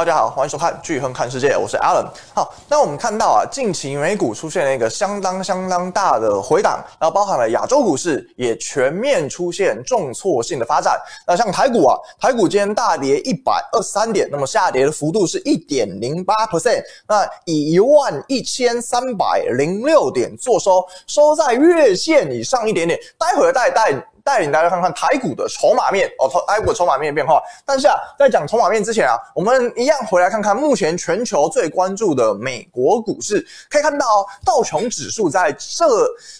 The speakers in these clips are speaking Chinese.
大家好，欢迎收看巨亨看世界，我是 Alan。好，那我们看到啊，近期美股出现了一个相当相当大的回档，然后包含了亚洲股市也全面出现重挫性的发展。那像台股啊，台股今天大跌一百二十三点，那么下跌的幅度是一点零八 percent，那以一万一千三百零六点作收，收在月线以上一点点。待会儿带带。带领大家看看台股的筹码面哦，台股的筹码面变化。但是啊，在讲筹码面之前啊，我们一样回来看看目前全球最关注的美国股市。可以看到道琼指数在这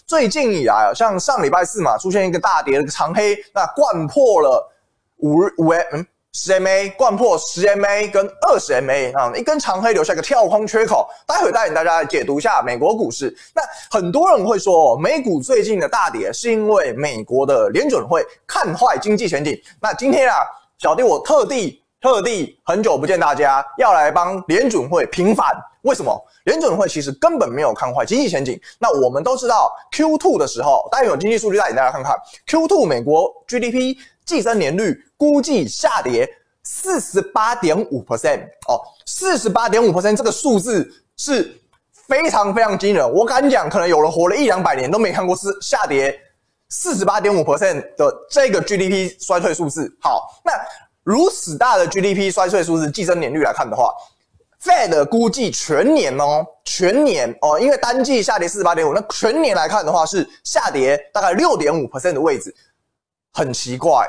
最近以来啊，像上礼拜四嘛，出现一个大跌的长黑，那贯破了五日五 M 嗯。十 MA 掼破十 MA 跟二十 MA 啊，一根长黑留下一个跳空缺口。待会带领大家解读一下美国股市。那很多人会说，美股最近的大跌是因为美国的联准会看坏经济前景。那今天啊，小弟我特地特地很久不见大家，要来帮联准会平反。为什么？联准会其实根本没有看坏经济前景。那我们都知道，Q2 的时候，待会有经济数据带领大家看看 Q2 美国 GDP。计增年率估计下跌四十八点五 percent 哦，四十八点五 percent 这个数字是非常非常惊人。我敢讲，可能有人活了一两百年都没看过是下跌四十八点五 percent 的这个 GDP 衰退数字。好，那如此大的 GDP 衰退数字，计增年率来看的话，Fed 估计全年哦，全年哦，因为单季下跌四十八点五，那全年来看的话是下跌大概六点五 percent 的位置。很奇怪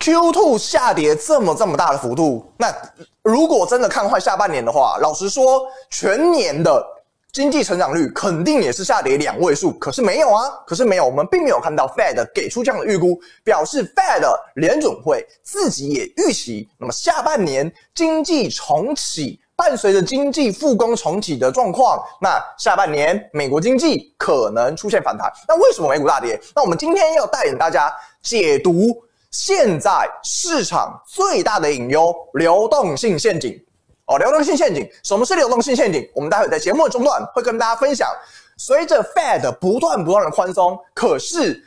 ，Q2 下跌这么这么大的幅度，那如果真的看坏下半年的话，老实说，全年的经济成长率肯定也是下跌两位数。可是没有啊，可是没有，我们并没有看到 Fed 给出这样的预估，表示 Fed 联准会自己也预期，那么下半年经济重启。伴随着经济复工重启的状况，那下半年美国经济可能出现反弹。那为什么美股大跌？那我们今天要带领大家解读现在市场最大的隐忧——流动性陷阱。哦，流动性陷阱，什么是流动性陷阱？我们待会在节目的中段会跟大家分享。随着 Fed 不断不断的宽松，可是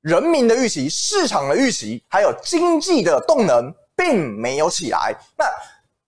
人民的预期、市场的预期，还有经济的动能并没有起来。那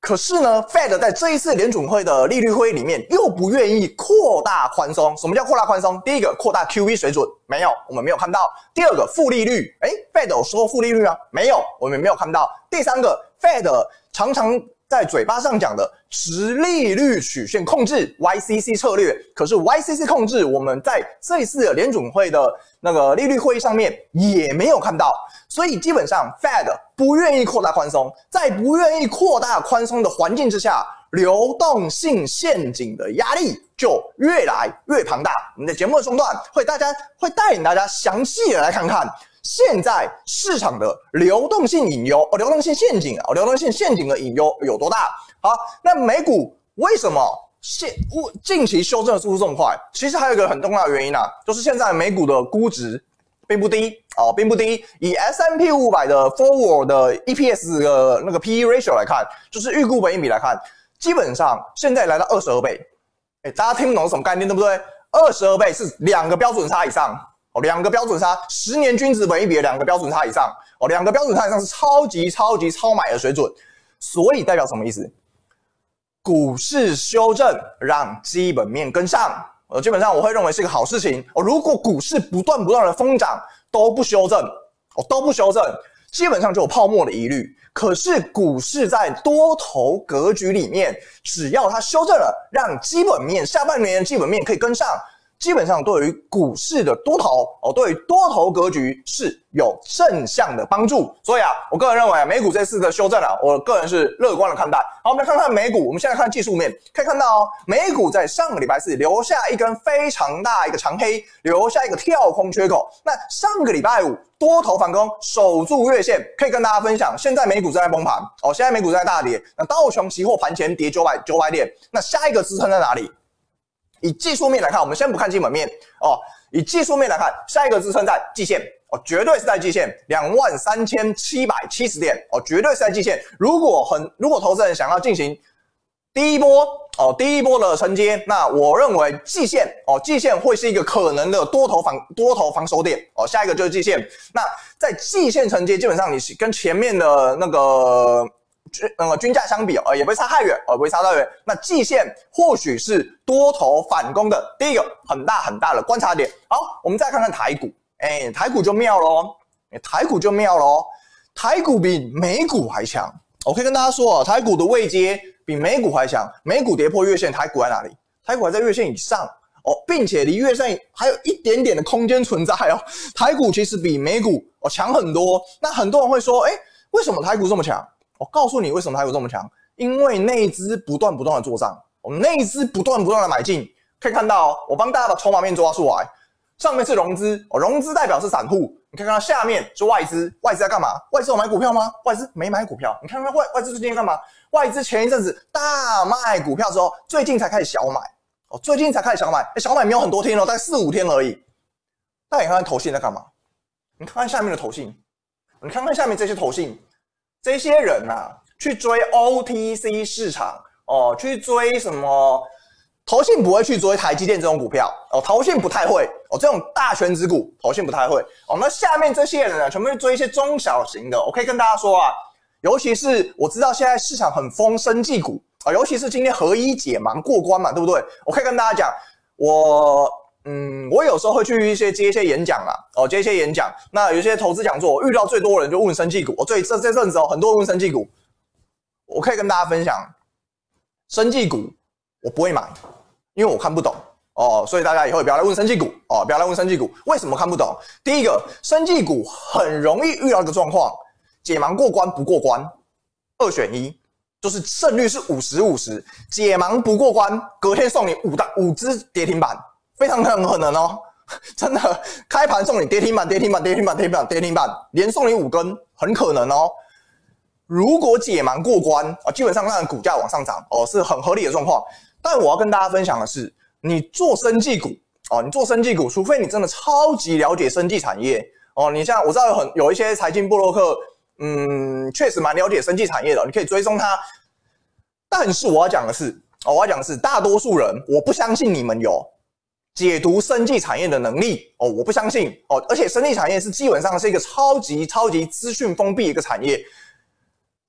可是呢，Fed 在这一次联准会的利率会议里面又不愿意扩大宽松。什么叫扩大宽松？第一个，扩大 QV 水准，没有，我们没有看到。第二个，负利率，诶，Fed 有说负利率吗？没有，我们没有看到。第三个，Fed 常常在嘴巴上讲的殖利率曲线控制 YCC 策略，可是 YCC 控制我们在这一次的联准会的那个利率会议上面也没有看到。所以基本上，Fed 不愿意扩大宽松，在不愿意扩大宽松的环境之下，流动性陷阱的压力就越来越庞大。我们在节目的中段会大家会带领大家详细的来看看现在市场的流动性隐忧哦，流动性陷阱啊，流动性陷阱的隐忧有多大？好，那美股为什么现近期修正的速度这么快？其实还有一个很重要的原因啊，就是现在美股的估值。并不低哦，并不低。以 S&P 500的 Forward 的 EPS 的那个 PE ratio 来看，就是预估本益比来看，基本上现在来到二十二倍。哎，大家听不懂什么概念，对不对？二十二倍是两个标准差以上哦，两个标准差，十年均值本一比的两个标准差以上哦，两个标准差以上是超级超级超买的水准。所以代表什么意思？股市修正让基本面跟上。呃，基本上我会认为是一个好事情哦。如果股市不断不断的疯涨都不修正哦，都不修正，基本上就有泡沫的疑虑。可是股市在多头格局里面，只要它修正了，让基本面下半年的基本面可以跟上。基本上对于股市的多头哦，对于多头格局是有正向的帮助，所以啊，我个人认为啊，美股这次的修正啊，我个人是乐观的看待。好，我们来看看美股，我们现在看技术面，可以看到哦，美股在上个礼拜四留下一根非常大一个长黑，留下一个跳空缺口。那上个礼拜五多头反攻，守住月线，可以跟大家分享，现在美股正在崩盘哦，现在美股正在大跌，那道琼期货盘前跌九百九百点，那下一个支撑在哪里？以技术面来看，我们先不看基本面哦。以技术面来看，下一个支撑在季线哦，绝对是在季线两万三千七百七十点哦，绝对是在季线。如果很，如果投资人想要进行第一波哦，第一波的承接，那我认为季线哦，季线会是一个可能的多头防多头防守点哦。下一个就是季线，那在季线承接，基本上你是跟前面的那个。均呃均价相比哦，也不会差太远哦，不会差太远。那季线或许是多头反攻的第一个很大很大的观察点。好，我们再看看台股，哎，台股就妙喽，台股就妙喽，台股比美股还强。我可以跟大家说啊，台股的位阶比美股还强，美股跌破月线，台股在哪里？台股还在月线以上。哦，并且离月线还有一点点的空间存在哦。台股其实比美股哦强很多。那很多人会说，哎，为什么台股这么强？我告诉你为什么台股这么强，因为内资不断不断的做账，我们内资不断不断的买进。可以看到，我帮大家把筹码面抓出来，上面是融资，哦，融资代表是散户。你看看下面是外资，外资在干嘛？外资有买股票吗？外资没买股票。你看看外外资最近在干嘛？外资前一阵子大卖股票之后，最近才开始小买。哦，最近才开始小买，哎，小买没有很多天哦，大概四五天而已。那你看看投信在干嘛？你看看下面的投信，你看看下面这些投信，这些人呐、啊，去追 OTC 市场哦，去追什么？投信不会去追台积电这种股票哦，投信不太会哦，这种大权值股，投信不太会哦。那下面这些人呢，全部去追一些中小型的。我可以跟大家说啊，尤其是我知道现在市场很疯生技股。啊，尤其是今天合一解盲过关嘛，对不对？我可以跟大家讲，我嗯，我有时候会去一些接一些演讲啊，哦，接一些演讲。那有些投资讲座，我遇到最多的人就问生技股。我最这这阵子哦，很多人问生技股，我可以跟大家分享，生技股我不会买，因为我看不懂哦。所以大家以后也不要来问生技股哦，不要来问生技股，为什么看不懂？第一个，生技股很容易遇到一个状况，解盲过关不过关，二选一。就是胜率是五十五十，解盲不过关，隔天送你五大五只跌停板，非常很可能哦，真的开盘送你跌停板，跌停板，跌停板，跌停板，跌停板，连送你五根，很可能哦。如果解盲过关啊，基本上让股价往上涨哦，是很合理的状况。但我要跟大家分享的是，你做生技股哦，你做生技股，除非你真的超级了解生技产业哦，你像我知道有很有一些财经部落客。嗯，确实蛮了解生技产业的，你可以追踪它。但是我要讲的是，哦，我要讲的是，大多数人我不相信你们有解读生技产业的能力哦，我不相信哦。而且生技产业是基本上是一个超级超级资讯封闭一个产业，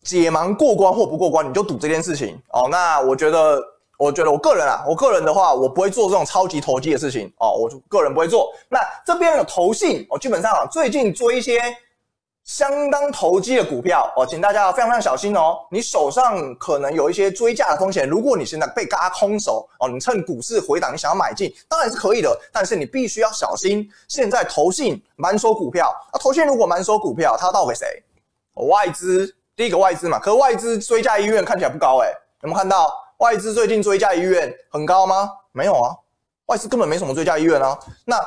解盲过关或不过关，你就赌这件事情哦。那我觉得，我觉得我个人啊，我个人的话，我不会做这种超级投机的事情哦，我个人不会做。那这边的投信哦，基本上啊，最近做一些。相当投机的股票哦，请大家非常非常小心哦。你手上可能有一些追价的风险。如果你现在被嘎空手哦，你趁股市回档，你想要买进，当然是可以的。但是你必须要小心，现在投信满手股票啊，投信如果满手股票，他要倒给谁？外资，第一个外资嘛。可是外资追价意愿看起来不高诶，有没有看到外资最近追价意愿很高吗？没有啊，外资根本没什么追价意愿啊。那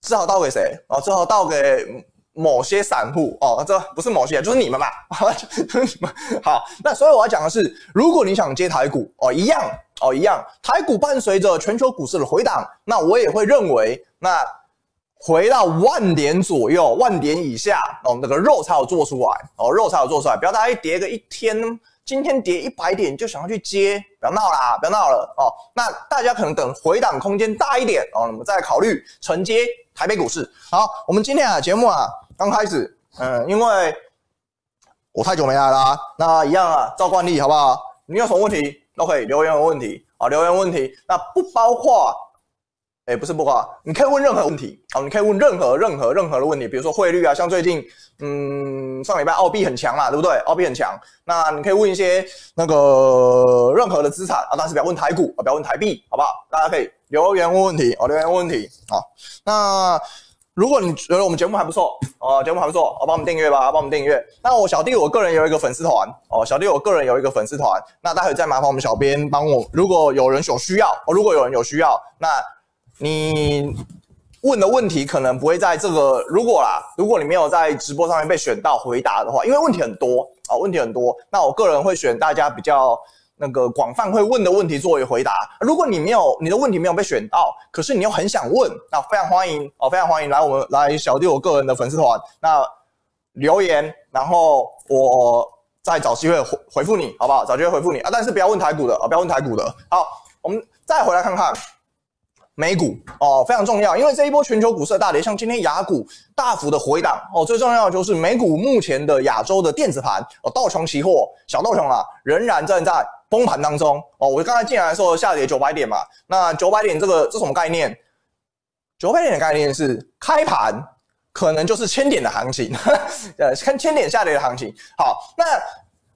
只好倒给谁啊？只好倒给。某些散户哦，这不是某些，就是你们嘛，就是你们。好，那所以我要讲的是，如果你想接台股哦，一样哦，一样，台股伴随着全球股市的回档，那我也会认为，那回到万点左右，万点以下哦，那个肉才有做出来哦，肉才有做出来，不要大家一跌个一天，今天跌一百点就想要去接，不要闹啦，不要闹了哦。那大家可能等回档空间大一点哦，我们再考虑承接台北股市。好，我们今天啊节目啊。刚开始，嗯，因为我太久没来啦，那一样啊，照惯例，好不好？你有什么问题都可以留言问题啊，留言问题，那不包括，哎，不是不包，你可以问任何问题啊，你可以问任何任何任何的问题，比如说汇率啊，像最近，嗯，上礼拜澳币很强嘛，对不对？澳币很强，那你可以问一些那个任何的资产啊，但是不要问台股啊，不要问台币，好不好？大家可以留言问问题哦，留言问问题啊，那。如果你觉得我们节目还不错哦，节目还不错，哦，帮我们订阅吧，帮我们订阅。那我小弟我个人有一个粉丝团哦，小弟我个人有一个粉丝团，那待会再麻烦我们小编帮我。如果有人有需要哦，如果有人有需要，那你问的问题可能不会在这个。如果啦，如果你没有在直播上面被选到回答的话，因为问题很多啊，问题很多，那我个人会选大家比较。那个广泛会问的问题作为回答。如果你没有你的问题没有被选到，可是你又很想问，那非常欢迎哦，非常欢迎来我们来小弟我个人的粉丝团，那留言，然后我再找机会回回复你，好不好？找机会回复你啊，但是不要问台股的啊，不要问台股的。好，我们再回来看看美股哦，非常重要，因为这一波全球股市的大跌，像今天雅股大幅的回档哦，最重要的就是美股目前的亚洲的电子盘哦，道琼期货小道琼啊，仍然正在崩盘当中哦。我刚才进来的时候下跌九百点嘛，那九百点这个这什么概念？九百点的概念是开盘可能就是千点的行情，呃，看千点下跌的行情。好，那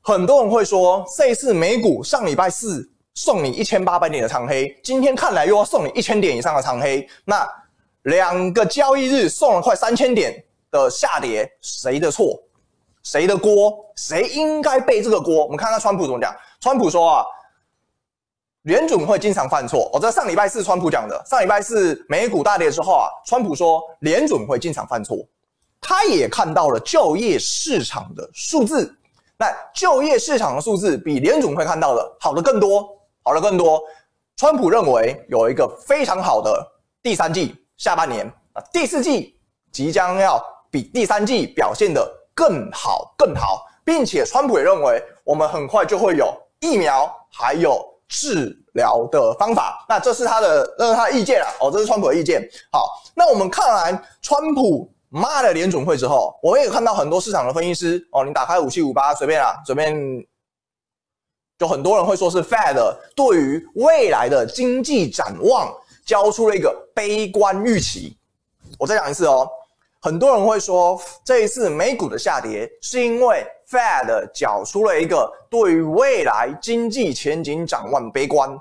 很多人会说，这一次美股上礼拜四。送你一千八百点的长黑，今天看来又要送你一千点以上的长黑，那两个交易日送了快三千点的下跌，谁的错？谁的锅？谁应该背这个锅？我们看看川普怎么讲。川普说啊，联准会经常犯错。我、哦、这上礼拜四川普讲的，上礼拜四美股大跌之后啊，川普说联准会经常犯错，他也看到了就业市场的数字，那就业市场的数字比联准会看到的好的更多。好了，更多，川普认为有一个非常好的第三季下半年啊，第四季即将要比第三季表现得更好更好，并且川普也认为我们很快就会有疫苗还有治疗的方法。那这是他的，这是他的意见啊，哦，这是川普的意见。好，那我们看完川普骂了联准会之后，我们也看到很多市场的分析师哦，你打开五七五八随便啊，随便。就很多人会说是 Fed 对于未来的经济展望交出了一个悲观预期。我再讲一次哦，很多人会说这一次美股的下跌是因为 Fed 缴出了一个对于未来经济前景展望悲观。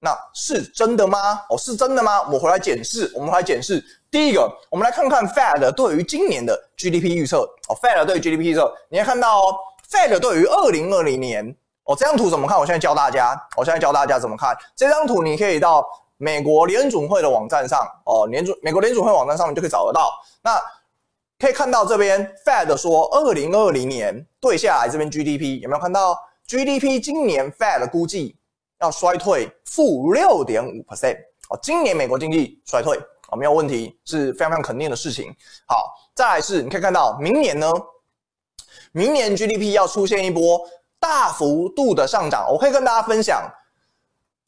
那是真的吗？哦，是真的吗？我回来检视，我们回来检视。第一个，我们来看看 Fed 对于今年的 GDP 预测。哦，Fed 对于 GDP 预测，你要看到哦，Fed 对于二零二零年。哦，这张图怎么看？我现在教大家，我现在教大家怎么看这张图。你可以到美国联准会的网站上，哦，联准美国联准会网站上面就可以找得到。那可以看到这边，Fed 说，二零二零年对下来这边 GDP 有没有看到？GDP 今年 Fed 估计要衰退负六点五 percent。哦，今年美国经济衰退哦，没有问题，是非常非常肯定的事情。好，再来是，你可以看到明年呢，明年 GDP 要出现一波。大幅度的上涨，我可以跟大家分享，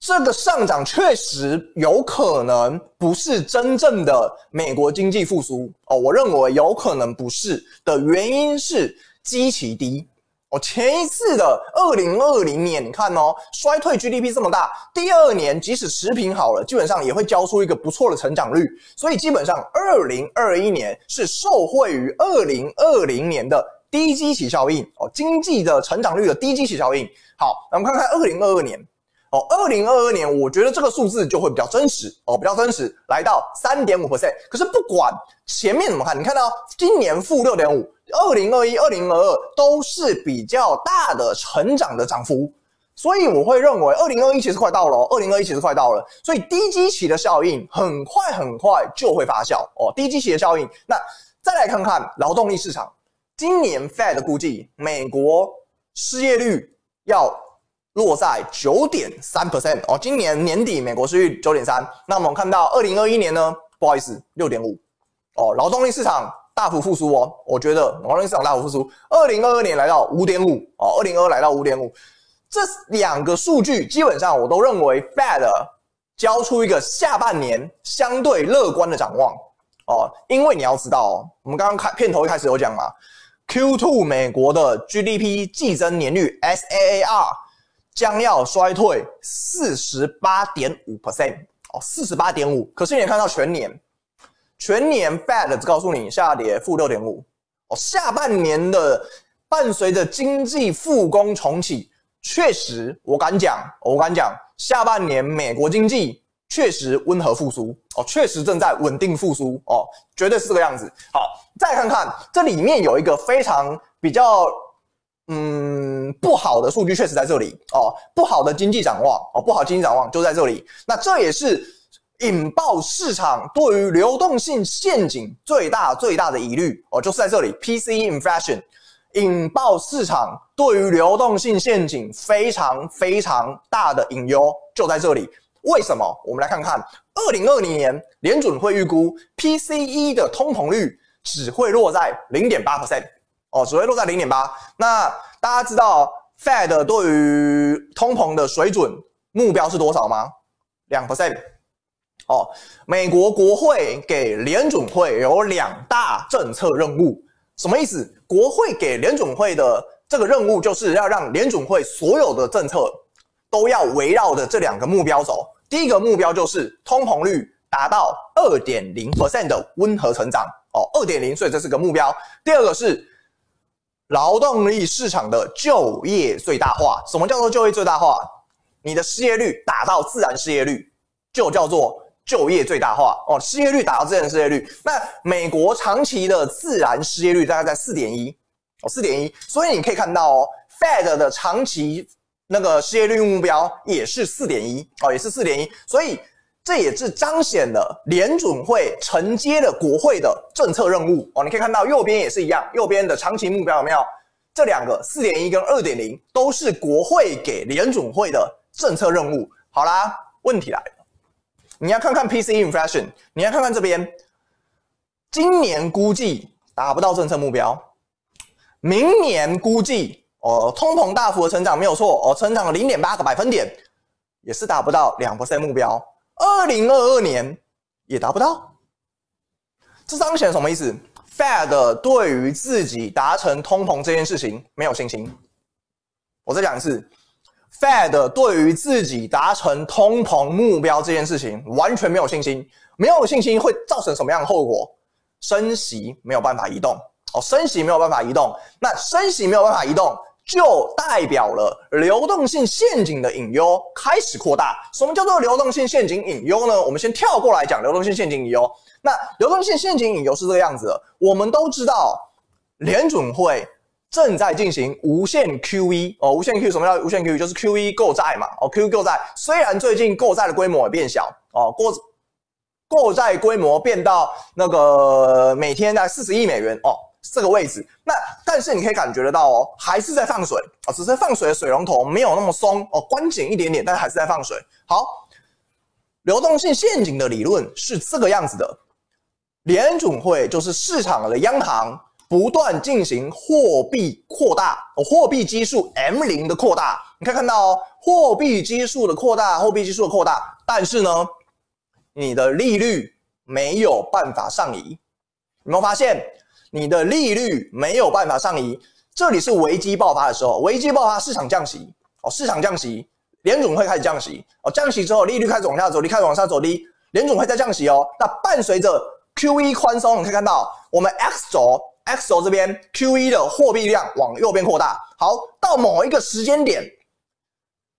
这个上涨确实有可能不是真正的美国经济复苏哦。我认为有可能不是的原因是基期低哦。前一次的二零二零年，你看哦，衰退 GDP 这么大，第二年即使持平好了，基本上也会交出一个不错的成长率。所以基本上二零二一年是受惠于二零二零年的。低基期效应哦，经济的成长率的低基期效应。好，那我们看看二零二二年哦，二零二二年，我觉得这个数字就会比较真实哦，比较真实，来到三点五 percent。可是不管前面怎么看，你看到今年负六点五，二零二一、二零二二都是比较大的成长的涨幅，所以我会认为二零二一其实快到了，哦二零二一其实快到了，所以低基期的效应很快很快就会发酵哦，低基期的效应。那再来看看劳动力市场。今年 Fed 估计美国失业率要落在九点三 percent 哦，今年年底美国失业率九点三。那我们看到二零二一年呢？不好意思，六点五哦。劳动力市场大幅复苏哦，我觉得劳动力市场大幅复苏。二零二二年来到五点五哦，二零二二来到五点五，这两个数据基本上我都认为 Fed 交出一个下半年相对乐观的展望哦，因为你要知道哦，我们刚刚开片头一开始有讲嘛。Q2 美国的 GDP 季增年率 SAAR 将要衰退四十八点五 percent 哦，四十八点五。可是你看到全年，全年 Fed 只告诉你下跌负六点五哦，下半年的伴随着经济复工重启，确实我敢讲，我敢讲，下半年美国经济确实温和复苏哦，确实正在稳定复苏哦，绝对是这个样子。好。再看看这里面有一个非常比较嗯不好的数据，确实在这里哦，不好的经济展望哦，不好经济展望就在这里。那这也是引爆市场对于流动性陷阱最大最大的疑虑哦，就是在这里 PCE inflation 引爆市场对于流动性陷阱非常非常大的隐忧就在这里。为什么？我们来看看二零二零年联准会预估 PCE 的通膨率。只会落在零点八 percent 哦，只会落在零点八。那大家知道 Fed 对于通膨的水准目标是多少吗？两 percent，哦，美国国会给联准会有两大政策任务，什么意思？国会给联准会的这个任务，就是要让联准会所有的政策都要围绕着这两个目标走。第一个目标就是通膨率达到二点零 percent 的温和成长，哦，二点零，所以这是个目标。第二个是劳动力市场的就业最大化。什么叫做就业最大化？你的失业率达到自然失业率，就叫做。就业最大化哦，失业率达到自然失业率。那美国长期的自然失业率大概在四点一哦，四点一。所以你可以看到哦，Fed 的长期那个失业率目标也是四点一哦，也是四点一。所以这也是彰显了联准会承接了国会的政策任务哦。你可以看到右边也是一样，右边的长期目标有没有？这两个四点一跟二点零都是国会给联准会的政策任务。好啦，问题来了。你要看看 PCE inflation，你要看看这边，今年估计达不到政策目标，明年估计哦，通膨大幅的成长没有错哦，成长了零点八个百分点，也是达不到两 percent 目标，二零二二年也达不到，这彰显什么意思？Fed 对于自己达成通膨这件事情没有信心，我再讲一次。Fed 对于自己达成通膨目标这件事情完全没有信心，没有信心会造成什么样的后果？升息没有办法移动哦，升息没有办法移动，那升息没有办法移动，就代表了流动性陷阱的隐忧开始扩大。什么叫做流动性陷阱隐忧呢？我们先跳过来讲流动性陷阱隐忧。那流动性陷阱隐忧是这个样子的，我们都知道联准会。正在进行无限 QE 哦，无限 QE 什么叫无限 QE？就是 QE 购债嘛哦，QE 购债虽然最近购债的规模也变小哦，购购债规模变到那个每天在四十亿美元哦这个位置，那但是你可以感觉得到哦，还是在放水哦，只是放水的水龙头没有那么松哦，关紧一点点，但是还是在放水。好，流动性陷阱的理论是这个样子的，联准会就是市场的央行。不断进行货币扩大，货币基数 M 零的扩大，你可以看到哦，货币基数的扩大，货币基数的扩大，但是呢，你的利率没有办法上移，有没有发现？你的利率没有办法上移，这里是危机爆发的时候，危机爆发，市场降息，哦，市场降息，联准会开始降息，哦，降息之后，利率开始往下走，利率开始往下走低，联准会在降息哦，那伴随着 QE 宽松，你可以看到我们 X 轴。X 轴这边 QE 的货币量往右边扩大，好，到某一个时间点，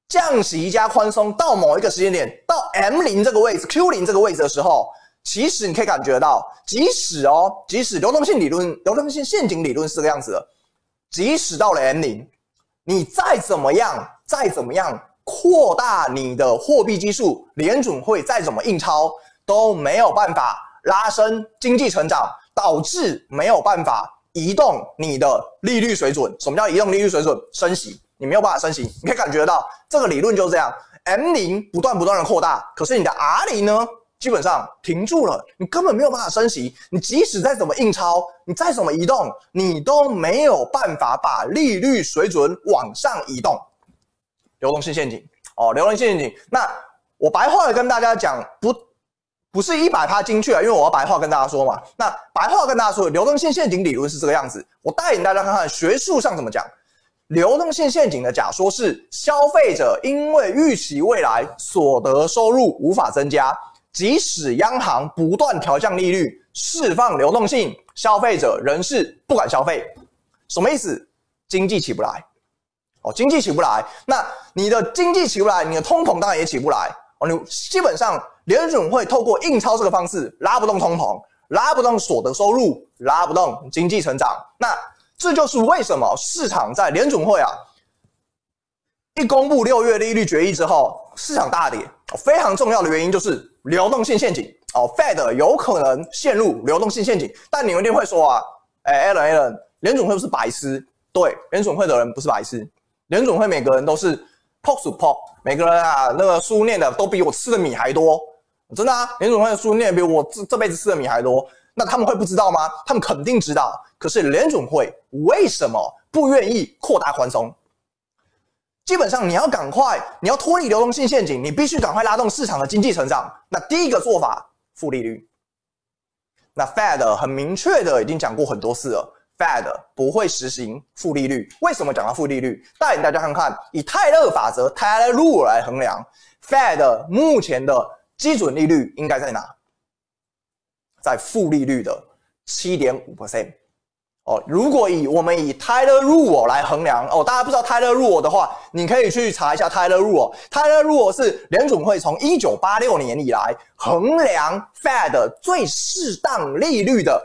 降息加宽松到某一个时间点，到 M 零这个位置，Q 零这个位置的时候，其实你可以感觉到，即使哦，即使流动性理论、流动性陷阱理论是这个样子的，即使到了 M 零，你再怎么样，再怎么样扩大你的货币基数，联准会再怎么印钞，都没有办法拉升经济成长。导致没有办法移动你的利率水准。什么叫移动利率水准？升息，你没有办法升息。你可以感觉到这个理论就是这样：M 零不断不断的扩大，可是你的 R 零呢，基本上停住了，你根本没有办法升息。你即使再怎么印钞，你再怎么移动，你都没有办法把利率水准往上移动。流动性陷阱哦，流动性陷阱。那我白话的跟大家讲不。不是一百趴精确啊，因为我要白话跟大家说嘛。那白话跟大家说，流动性陷阱理论是这个样子。我带领大家看看学术上怎么讲。流动性陷阱的假说是，消费者因为预期未来所得收入无法增加，即使央行不断调降利率，释放流动性，消费者仍是不敢消费。什么意思？经济起不来。哦，经济起不来，那你的经济起不来，你的通膨当然也起不来。哦，你基本上。联准会透过印钞这个方式拉不动通膨，拉不动所得收入，拉不动经济成长。那这就是为什么市场在联准会啊一公布六月利率决议之后，市场大跌。非常重要的原因就是流动性陷阱哦，Fed 有可能陷入流动性陷阱。但你们一定会说啊，哎，Alan Alan，联总会不是白痴？对，联总会的人不是白痴，联总会每个人都是 POC POC，每个人啊那个书念的都比我吃的米还多。真的啊，联总会的书念比我这这辈子吃的米还多，那他们会不知道吗？他们肯定知道。可是联总会为什么不愿意扩大宽松？基本上你要赶快，你要脱离流动性陷阱，你必须赶快拉动市场的经济成长。那第一个做法，负利率。那 Fed 很明确的已经讲过很多次了，Fed 不会实行负利率。为什么讲到负利率？带领大家看看，以泰勒法则 t a y l r Rule） 来衡量，Fed 目前的基准利率应该在哪？在负利率的七点五 percent。哦，如果以我们以 Taylor Rule 来衡量哦，大家不知道 Taylor Rule 的话，你可以去查一下 Taylor Rule。Taylor Rule 是联准会从一九八六年以来衡量 Fed 最适当利率的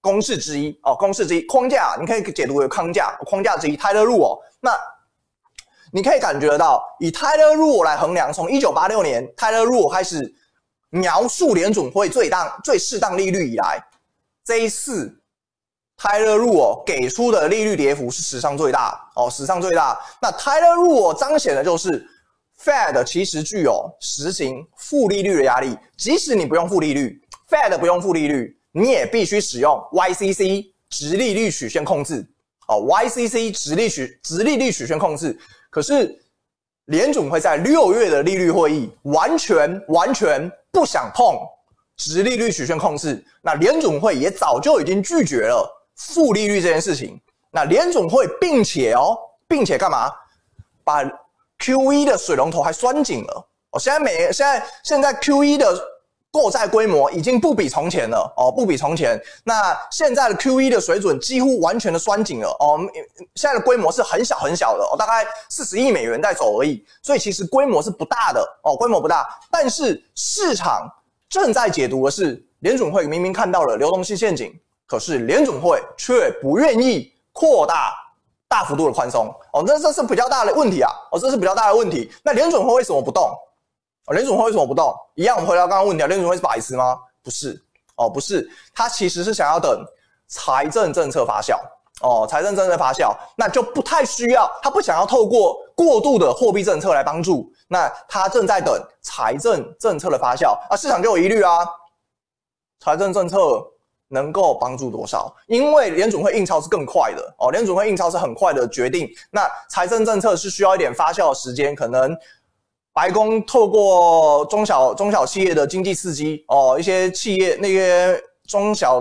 公式之一哦，公式之一框架，你可以解读为框架框架之一 Taylor Rule。那你可以感觉得到，以 Taylor Rule 来衡量，从一九八六年 Taylor Rule 开始描述联准会最当最适当利率以来，这一次。Taylor Rule 给出的利率跌幅是史上最大哦，史上最大。那 Taylor Rule 彰显的就是 Fed 其实具有实行负利率的压力，即使你不用负利率，Fed 不用负利率，你也必须使用 YCC 直利率曲线控制哦，YCC 直利曲直利率曲线控制。可是联准会在六月的利率会议完全完全不想碰直利率曲线控制，那联准会也早就已经拒绝了。负利率这件事情，那联总会，并且哦，并且干嘛？把 QE 的水龙头还拴紧了哦。现在每现在现在 QE 的购债规模已经不比从前了哦，不比从前。那现在的 QE 的水准几乎完全的拴紧了哦。现在的规模是很小很小的哦，大概四十亿美元在走而已。所以其实规模是不大的哦，规模不大。但是市场正在解读的是，联总会明明看到了流动性陷阱。可是联准会却不愿意扩大大幅度的宽松哦，这这是比较大的问题啊哦，这是比较大的问题。那联准会为什么不动？哦，联准会为什么不动？一样，我们回到刚刚问题啊，联准会是白痴吗？不是哦，不是，他其实是想要等财政政策发酵哦，财政政策发酵，那就不太需要，他不想要透过过度的货币政策来帮助，那他正在等财政政策的发酵啊，市场就有疑虑啊，财政政策。能够帮助多少？因为联准会印钞是更快的哦，联准会印钞是很快的决定。那财政政策是需要一点发酵的时间，可能白宫透过中小中小企业的经济刺激哦，一些企业那些中小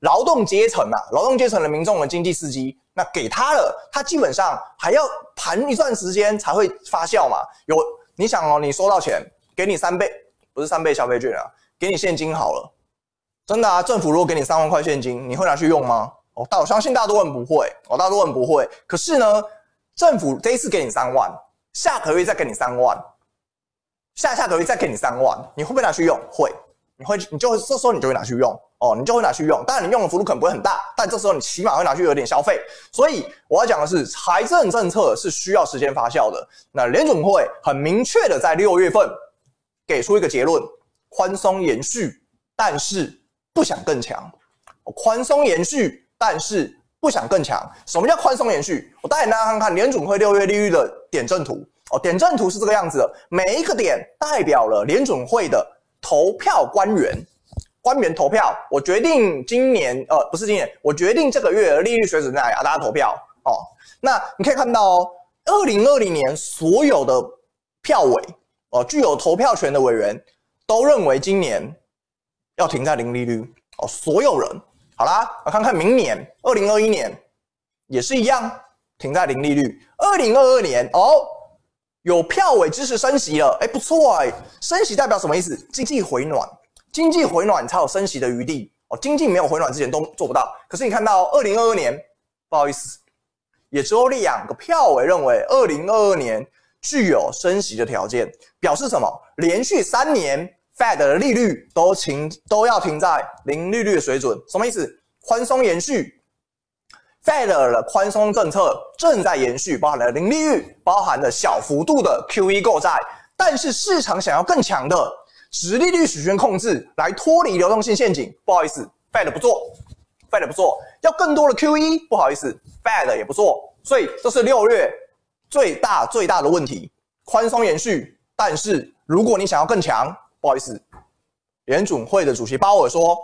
劳动阶层啊，劳动阶层的民众的经济刺激，那给他了，他基本上还要盘一段时间才会发酵嘛。有你想哦，你收到钱，给你三倍，不是三倍消费券啊，给你现金好了。真的啊，政府如果给你三万块现金，你会拿去用吗？哦，但我相信大多人不会。哦，大多人不会。可是呢，政府这一次给你三万，下个月再给你三万，下下个月再给你三万，你会不会拿去用？会，你会，你就会这时候你就会拿去用。哦，你就会拿去用。当然，你用的幅度可能不会很大，但这时候你起码会拿去有点消费。所以我要讲的是，财政政策是需要时间发酵的。那联准会很明确的在六月份给出一个结论：宽松延续，但是。不想更强，宽松延续，但是不想更强。什么叫宽松延续？我带大家看看联准会六月利率的点阵图哦。点阵图是这个样子的，每一个点代表了联准会的投票官员，官员投票。我决定今年，呃，不是今年，我决定这个月利率水准在哪里，大家投票哦。那你可以看到哦，二零二零年所有的票委哦，具有投票权的委员都认为今年。要停在零利率哦，所有人好啦，我看看明年二零二一年也是一样，停在零利率。二零二二年哦，有票委支持升息了，哎，不错哎，升息代表什么意思？经济回暖，经济回暖才有升息的余地哦。经济没有回暖之前都做不到。可是你看到二零二二年，不好意思，也只有两个票委认为二零二二年具有升息的条件，表示什么？连续三年。Fed 的利率都停都要停在零利率的水准，什么意思？宽松延续，Fed 的宽松政策正在延续，包含了零利率，包含了小幅度的 QE 购债，但是市场想要更强的殖利率曲线控制来脱离流动性陷阱，不好意思，Fed 不做，Fed 不做，要更多的 QE，不好意思，Fed 也不做，所以这是六月最大最大的问题，宽松延续，但是如果你想要更强。不好意思，联准会的主席鲍尔说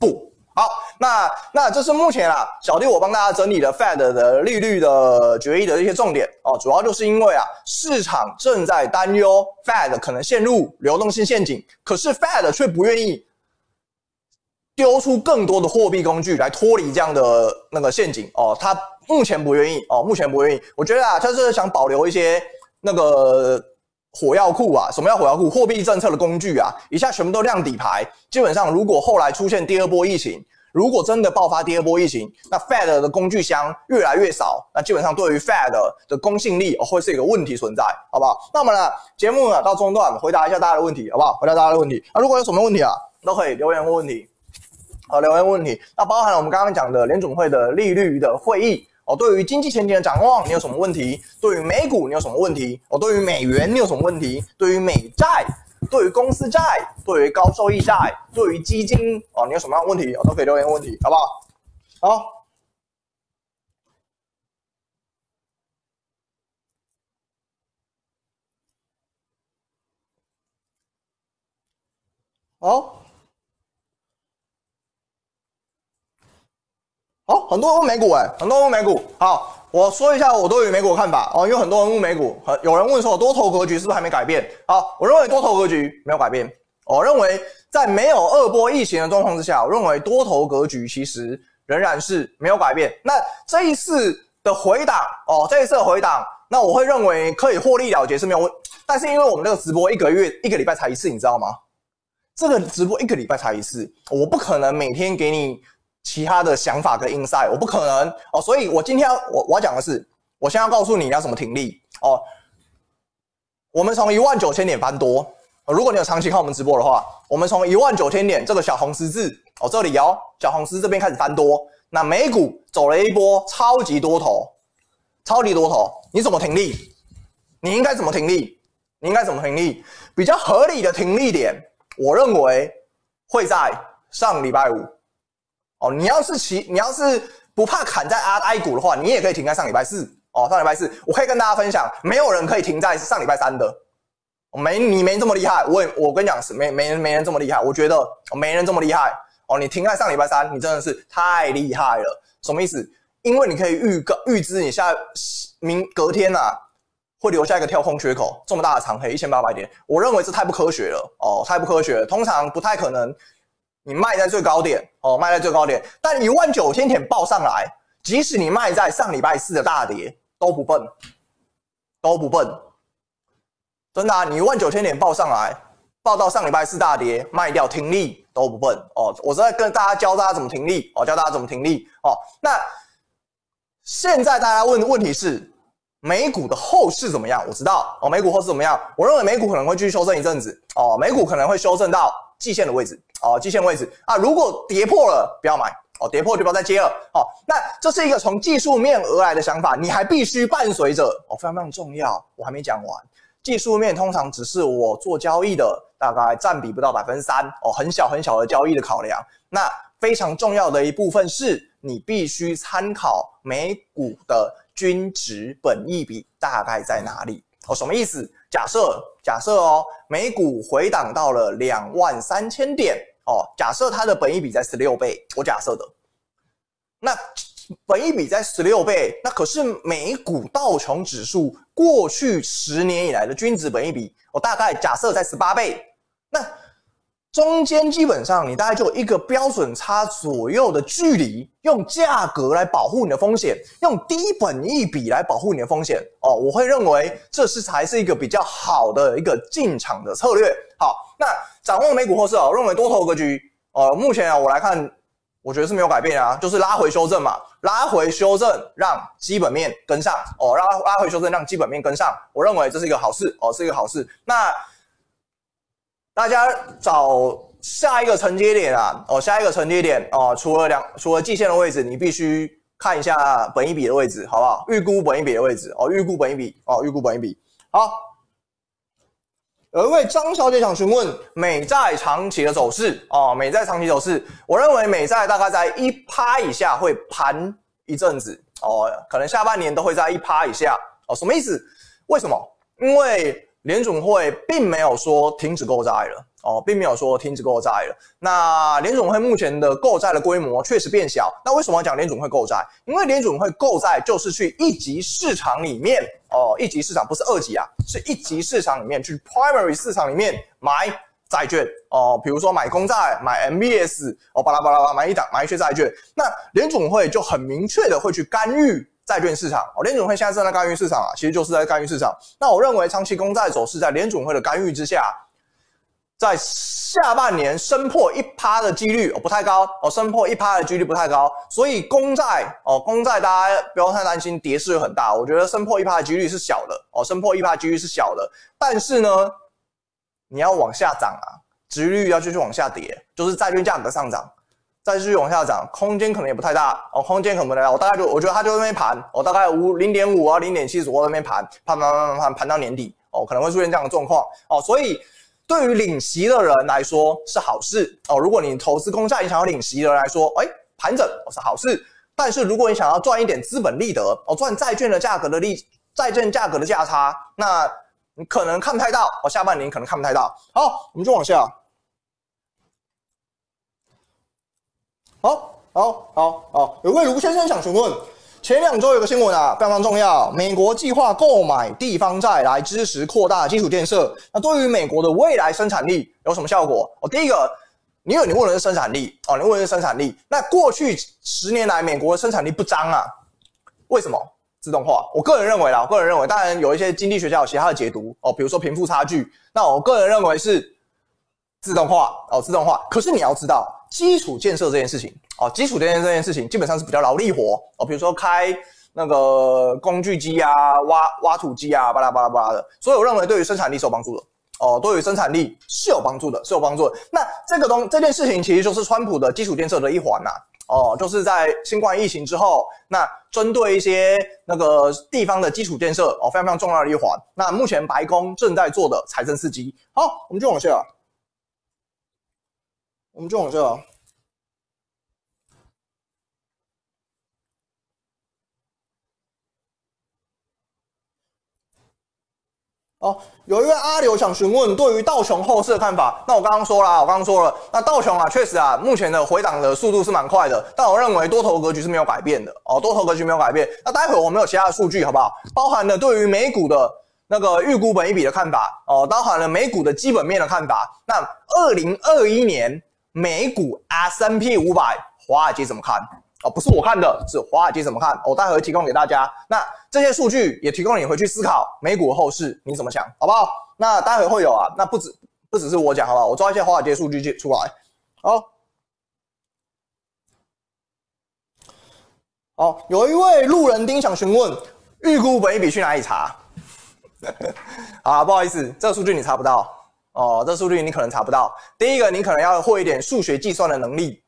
不好。那那这是目前啊，小弟我帮大家整理了 Fed 的利率的决议的一些重点哦，主要就是因为啊，市场正在担忧 Fed 可能陷入流动性陷阱，可是 Fed 却不愿意丢出更多的货币工具来脱离这样的那个陷阱哦，他目前不愿意哦，目前不愿意。我觉得啊，他是想保留一些那个。火药库啊，什么叫火药库？货币政策的工具啊，一下全部都亮底牌。基本上，如果后来出现第二波疫情，如果真的爆发第二波疫情，那 Fed 的工具箱越来越少，那基本上对于 Fed 的公信力会是一个问题存在，好不好？那么呢，节目呢到中段回答一下大家的问题，好不好？回答大家的问题。那如果有什么问题啊，都可以留言问问题。好，留言问问题。那包含了我们刚刚讲的联总会的利率的会议。哦，对于经济前景的展望，你有什么问题？对于美股，你有什么问题？哦，对于美元，你有什么问题？对于美债，对于公司债，对于高收益债，对于基金，哦，你有什么样的问题？哦，都可以留言问题，好不好？好，好。好，很多人问美股，诶，很多人问美股。好，我说一下我对于美股的看法哦，因为很多人问美股，有人问说多头格局是不是还没改变？好，我认为多头格局没有改变。我认为在没有二波疫情的状况之下，我认为多头格局其实仍然是没有改变。那这一次的回档哦，这一次的回档，那我会认为可以获利了结是没有问。但是因为我们这个直播一个月一个礼拜才一次，你知道吗？这个直播一个礼拜才一次，我不可能每天给你。其他的想法跟 insight，我不可能哦，所以我今天我我要讲的是，我现在要告诉你要怎么停利哦。我们从一万九千点翻多，如果你有长期看我们直播的话，我们从一万九千点这个小红十字哦，这里哦，小红十字这边开始翻多，那美股走了一波超级多头，超级多头，你怎么停利？你应该怎么停利？你应该怎么停利？比较合理的停利点，我认为会在上礼拜五。哦，你要是骑，你要是不怕砍在 I 股的话，你也可以停在上礼拜四。哦，上礼拜四，我可以跟大家分享，没有人可以停在上礼拜三的。没，你没这么厉害。我也，我跟你讲是没没人没人这么厉害。我觉得没人这么厉害。哦，你停在上礼拜三，你真的是太厉害了。什么意思？因为你可以预告预知你下明隔天呐、啊、会留下一个跳空缺口，这么大的长黑一千八百点，我认为这太不科学了。哦，太不科学了，通常不太可能。你卖在最高点哦，卖在最高点，但一万九千点报上来，即使你卖在上礼拜四的大跌都不笨，都不笨，真的啊！你一万九千点报上来，报到上礼拜四大跌卖掉停利都不笨哦。我是在跟大家教大家怎么停利哦，教大家怎么停利哦。那现在大家问的问题是美股的后市怎么样？我知道哦，美股后市怎么样？我认为美股可能会继续修正一阵子哦，美股可能会修正到季线的位置。哦，季线位置啊，如果跌破了，不要买哦，跌破就不要再接了。哦，那这是一个从技术面而来的想法，你还必须伴随着哦，非常非常重要。我还没讲完，技术面通常只是我做交易的大概占比不到百分之三哦，很小很小的交易的考量。那非常重要的一部分是你必须参考美股的均值本益比大概在哪里哦，什么意思？假设假设哦，美股回档到了两万三千点哦，假设它的本益比在十六倍，我假设的。那本益比在十六倍，那可是美股道琼指数过去十年以来的均值本益比，我大概假设在十八倍，那。中间基本上你大概就一个标准差左右的距离，用价格来保护你的风险，用低本益比来保护你的风险哦。我会认为这是才是一个比较好的一个进场的策略。好，那展望美股后市啊，认为多头格局，呃，目前啊我来看，我觉得是没有改变啊，就是拉回修正嘛，拉回修正让基本面跟上哦，拉拉回修正让基本面跟上，我认为这是一个好事哦，是一个好事。那。大家找下一个承接点啊，哦，下一个承接点哦，除了两，除了季线的位置，你必须看一下本一笔的位置，好不好？预估本一笔的位置哦，预估本一笔哦，预估本一笔。好，有一位张小姐想询问美债长期的走势哦，美债长期走势，我认为美债大概在一趴以下会盘一阵子哦，可能下半年都会在一趴以下哦，什么意思？为什么？因为联总会并没有说停止购债了哦，并没有说停止购债了。那联总会目前的购债的规模确实变小。那为什么要讲联总会购债？因为联总会购债就是去一级市场里面哦，一级市场不是二级啊，是一级市场里面去 primary 市场里面买债券哦，比如说买公债、买 MBS 哦，巴拉巴拉巴拉买一档买一些债券。那联总会就很明确的会去干预。债券市场哦，联准会现在正在干预市场啊，其实就是在干预市场。那我认为长期公债走势在联准会的干预之下，在下半年升破一趴的几率哦不太高哦，升破一趴的几率不太高。所以公债哦，公债大家不要太担心跌势很大，我觉得升破一趴的几率是小的哦，升破一趴几率是小的。但是呢，你要往下涨啊，殖率要继续往下跌，就是债券价格上涨。再继续往下涨，空间可能也不太大哦，空间可能不太大。我大概就我觉得它就在那边盘，我大概五零点五啊，零点七左右在那边盘，盘盘盘盘盘盘到年底哦，可能会出现这样的状况哦。所以对于领息的人来说是好事哦。如果你投资公债，你想要领息的人来说，哎，盘整是好事。但是如果你想要赚一点资本利得哦，赚债券的价格的利，债券价格的价差，那你可能看不太到哦。下半年可能看不太到。好，我们就往下。好，好，好，好，有位卢先生想询问，前两周有个新闻啊，非常重要，美国计划购买地方债来支持扩大基础建设。那对于美国的未来生产力有什么效果？哦，第一个，你有你问的是生产力哦，你问的是生产力。那过去十年来，美国的生产力不彰啊，为什么？自动化，我个人认为啦，我个人认为，当然有一些经济学家有其他的解读哦，比如说贫富差距。那我个人认为是自动化哦，自动化。可是你要知道。基础建设这件事情哦，基础建设这件事情基本上是比较劳力活哦，比如说开那个工具机啊、挖挖土机啊，巴拉巴拉巴拉的。所以我认为对于生产力是有帮助的哦，对于生产力是有帮助的，是有帮助的。那这个东这件事情其实就是川普的基础建设的一环呐哦，就是在新冠疫情之后，那针对一些那个地方的基础建设哦，非常非常重要的一环。那目前白宫正在做的财政刺激，好，我们就往下。我们就往这。哦，有一位阿刘想询问对于道琼后市的看法。那我刚刚说了，我刚刚说了，那道琼啊，确实啊，目前的回档的速度是蛮快的。但我认为多头格局是没有改变的哦，多头格局没有改变。那待会我们有其他的数据，好不好？包含了对于美股的那个预估本一笔的看法哦，包含了美股的基本面的看法。那二零二一年。美股 S&P 五百，华尔街怎么看？哦，不是我看的，是华尔街怎么看？我待会提供给大家。那这些数据也提供你回去思考美股后市，你怎么想？好不好？那待会会有啊。那不止不只是我讲，好不好？我抓一些华尔街数据就出来。好，好，有一位路人丁想询问，预估本一笔去哪里查？啊，不好意思，这个数据你查不到。哦，这数据你可能查不到。第一个，你可能要会一点数学计算的能力。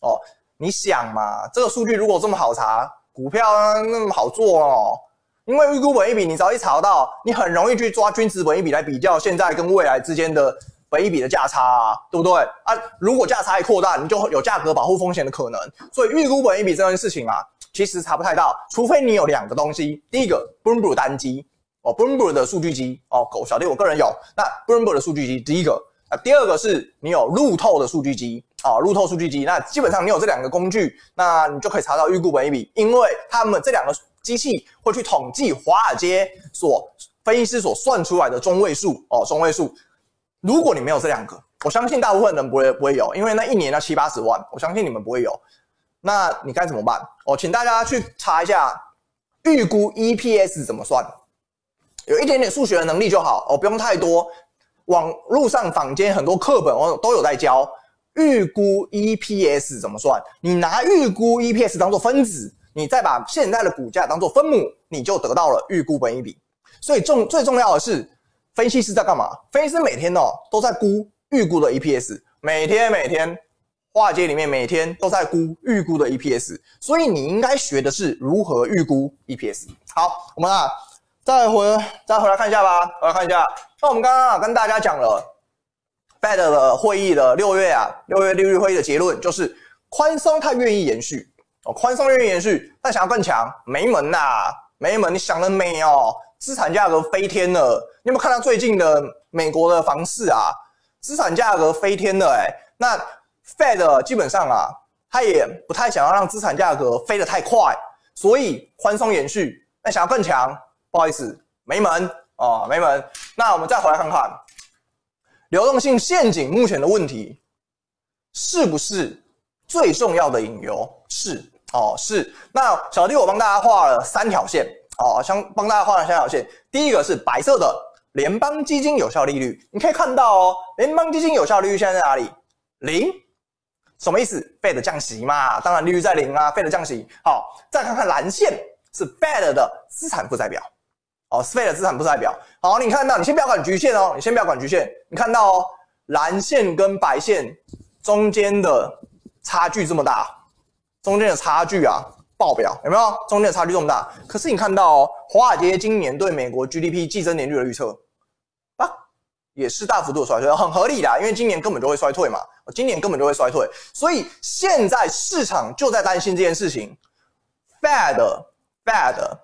哦，你想嘛，这个数据如果这么好查，股票那么好做哦。因为预估本益比，你只要一查到，你很容易去抓均值本益比来比较现在跟未来之间的本益比的价差啊，对不对？啊，如果价差一扩大，你就有价格保护风险的可能。所以预估本益比这件事情啊，其实查不太到，除非你有两个东西。第一个，Bloomberg 单机。哦，Bloomberg 的数据机哦，狗小弟我个人有。那 Bloomberg 的数据机，第一个，那第二个是你有路透的数据机啊，路透数据机。那基本上你有这两个工具，那你就可以查到预估本益比，因为他们这两个机器会去统计华尔街所分析师所算出来的中位数哦，中位数。如果你没有这两个，我相信大部分人不会不会有，因为那一年要七八十万，我相信你们不会有。那你该怎么办？哦，请大家去查一下预估 EPS 怎么算。有一点点数学的能力就好哦，不用太多。网路上坊间很多课本哦都有在教预估 EPS 怎么算。你拿预估 EPS 当做分子，你再把现在的股价当做分母，你就得到了预估本益比。所以重最重要的是，分析师在干嘛？分析师每天哦都在估预估的 EPS，每天每天，华尔街里面每天都在估预估的 EPS。所以你应该学的是如何预估 EPS。好，我们啊。再回再回来看一下吧，回来看一下。那我们刚刚啊跟大家讲了 Fed 的会议的六月啊六月利率会议的结论，就是宽松它愿意延续哦，宽松愿意延续，但想要更强没门呐，没门！你想得美哦，资产价格飞天了。你有没有看到最近的美国的房市啊？资产价格飞天了哎、那 Fed 基本上啊，他也不太想要让资产价格飞得太快，所以宽松延续。那想要更强，不好意思，没门哦，没门。那我们再回来看看流动性陷阱目前的问题，是不是最重要的隐忧？是哦，是。那小弟我帮大家画了三条线哦，想帮大家画了三条线。第一个是白色的。联邦基金有效利率，你可以看到哦，联邦基金有效利率现在在哪里？零，什么意思？Fed 降息嘛，当然利率在零啊，Fed 降息。好，再看看蓝线是 Fed 的资产负债表，哦，Fed 的资产负债表。好，你看到，你先不要管橘线哦，你先不要管橘线，你看到哦，蓝线跟白线中间的差距这么大，中间的差距啊。爆表有没有中间的差距这么大？可是你看到哦，华尔街今年对美国 GDP 季增年率的预测啊，也是大幅度的衰退，很合理的，因为今年根本就会衰退嘛，今年根本就会衰退，所以现在市场就在担心这件事情。Fed Fed，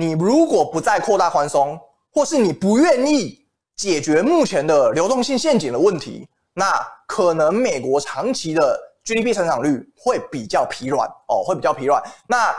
你如果不再扩大宽松，或是你不愿意解决目前的流动性陷阱的问题，那可能美国长期的。GDP 成长率会比较疲软哦，会比较疲软。那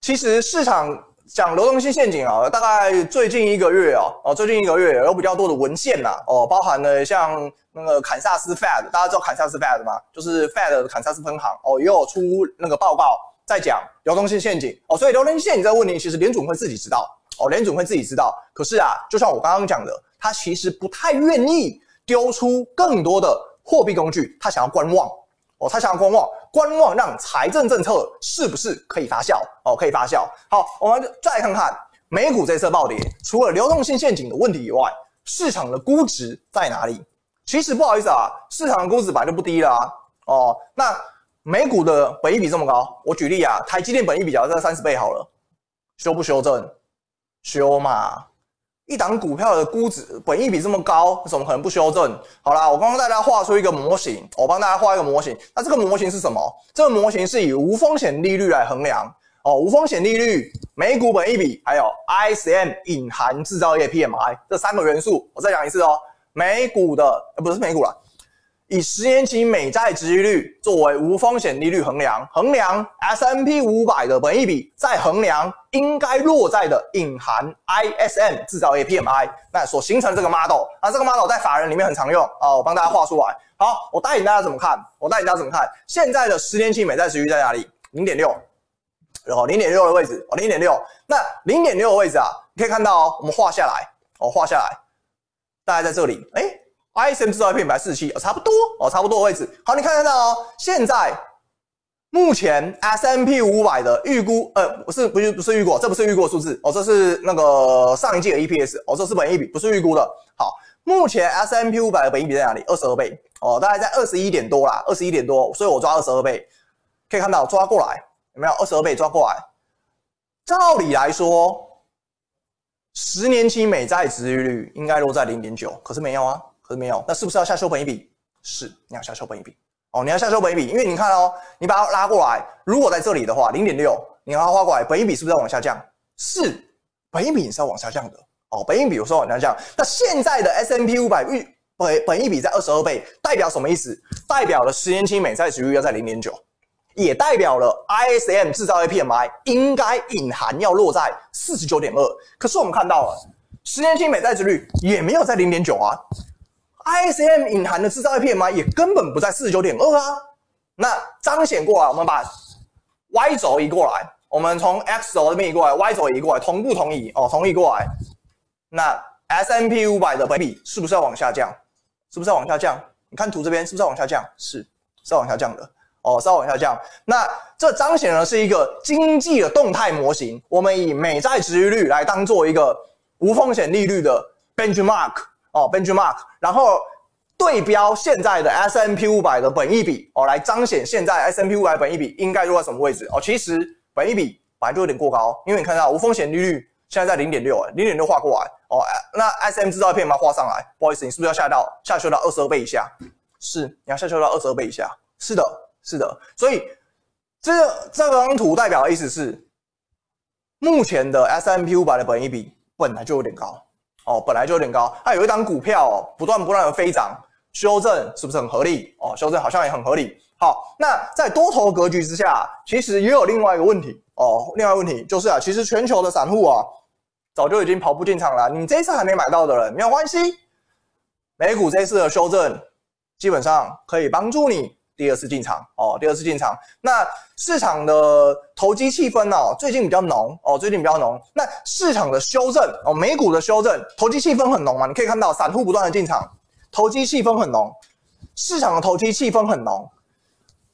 其实市场讲流动性陷阱啊，大概最近一个月哦，哦，最近一个月有比较多的文献呐，哦，包含了像那个堪萨斯 Fed，大家知道堪萨斯 Fed 吗？就是 Fed 的堪萨斯分行哦，也有出那个报告在讲流动性陷阱哦，所以流动性陷阱这个问题，其实联准会自己知道哦，联准会自己知道。可是啊，就像我刚刚讲的，他其实不太愿意丢出更多的货币工具，他想要观望。哦，他想要观望，观望让财政政策是不是可以发酵？哦，可以发酵。好，我们再来看看美股这次暴跌，除了流动性陷阱的问题以外，市场的估值在哪里？其实不好意思啊，市场的估值本来就不低啦、啊。哦，那美股的本益比这么高，我举例啊，台积电本益比假设在三十倍好了，修不修正？修嘛。一档股票的估值本益比这么高，怎么可能不修正？好啦，我刚刚大家画出一个模型，我帮大家画一个模型。那这个模型是什么？这个模型是以无风险利率来衡量哦，无风险利率、美股本益比，还有 ISM 隐含制造业 PMI 这三个元素。我再讲一次哦，美股的呃不是美股啦。以十年期美债殖利率作为无风险利率衡量，衡量 S&P 五百的本益比，再衡量应该落在的隐含 ISM 制造业 PMI，那所形成这个 model，那这个 model 在法人里面很常用啊，我帮大家画出来。好，我带领大家怎么看？我带领大家怎么看？现在的十年期美债殖利率在哪里？零点六，然后零点六的位置哦，零点六。那零点六的位置啊，你可以看到哦，我们画下来哦，画下来，大概在这里，诶 ISM 制造业 PMI 四十七，差不多哦，差不多的位置。好，你看得到哦。现在目前 S M P 五百的预估，呃，不是，不是，不是预估，这不是预估数字哦，这是那个上一季的 EPS 哦，这是本益比，不是预估的。好，目前 S M P 五百的本益比在哪里？二十二倍哦，大概在二十一点多啦，二十一点多，所以我抓二十二倍，可以看到抓过来有没有？二十二倍抓过来，照理来说，十年期美债殖利率应该落在零点九，可是没有啊。没有，那是不是要下修本益比？是，你要下修本益比哦，你要下修本益比，因为你看哦，你把它拉过来，如果在这里的话，零点六，你把它画过来，本益比是不是要往下降？是，本益比是要往下降的哦，本益比有时候往下降。那现在的 S&P 五百预本本益比在二十二倍，代表什么意思？代表了十年期美债殖率要在零点九，也代表了 ISM 制造业 PMI 应该隐含要落在四十九点二。可是我们看到了，十年期美债殖率也没有在零点九啊。ISM 隐含的制造业 PMI 也根本不在四十九点二啊，那彰显过来，我们把 Y 轴移过来，我们从 X 轴这边移过来，Y 轴移过来，同步同移哦，同移过来。那 S&P 五百的本比是不是要往下降？是不是要往下降？你看图这边是不是要往下降？是，是要往下降的哦，是要往下降。那这彰显的是一个经济的动态模型，我们以美债殖利率来当做一个无风险利率的 benchmark。哦，benchmark，然后对标现在的 S M P 五百的本益比哦，来彰显现在 S M P 五百本益比应该落在什么位置哦。其实本益比本来就有点过高，因为你看到无风险利率现在在零点六，零点六画过来哦。那 S M 制造片嘛画上来，不好意思，你是不是要下到下修到二十二倍以下？是，你要下修到二十二倍以下。是的，是的。所以这这张图代表的意思是，目前的 S M P 五百的本益比本来就有点高。哦，本来就有点高，它有一档股票哦，不断不断的飞涨，修正是不是很合理？哦，修正好像也很合理。好，那在多头格局之下，其实也有另外一个问题哦。另外一个问题就是啊，其实全球的散户啊，早就已经跑步进场了。你这一次还没买到的人，没有关系。美股这次的修正，基本上可以帮助你第二次进场哦。第二次进场，那市场的投机气氛哦，最近比较浓哦，最近比较浓。那市场的修正哦，美股的修正，投机气氛很浓嘛？你可以看到散户不断的进场，投机气氛很浓，市场的投机气氛很浓。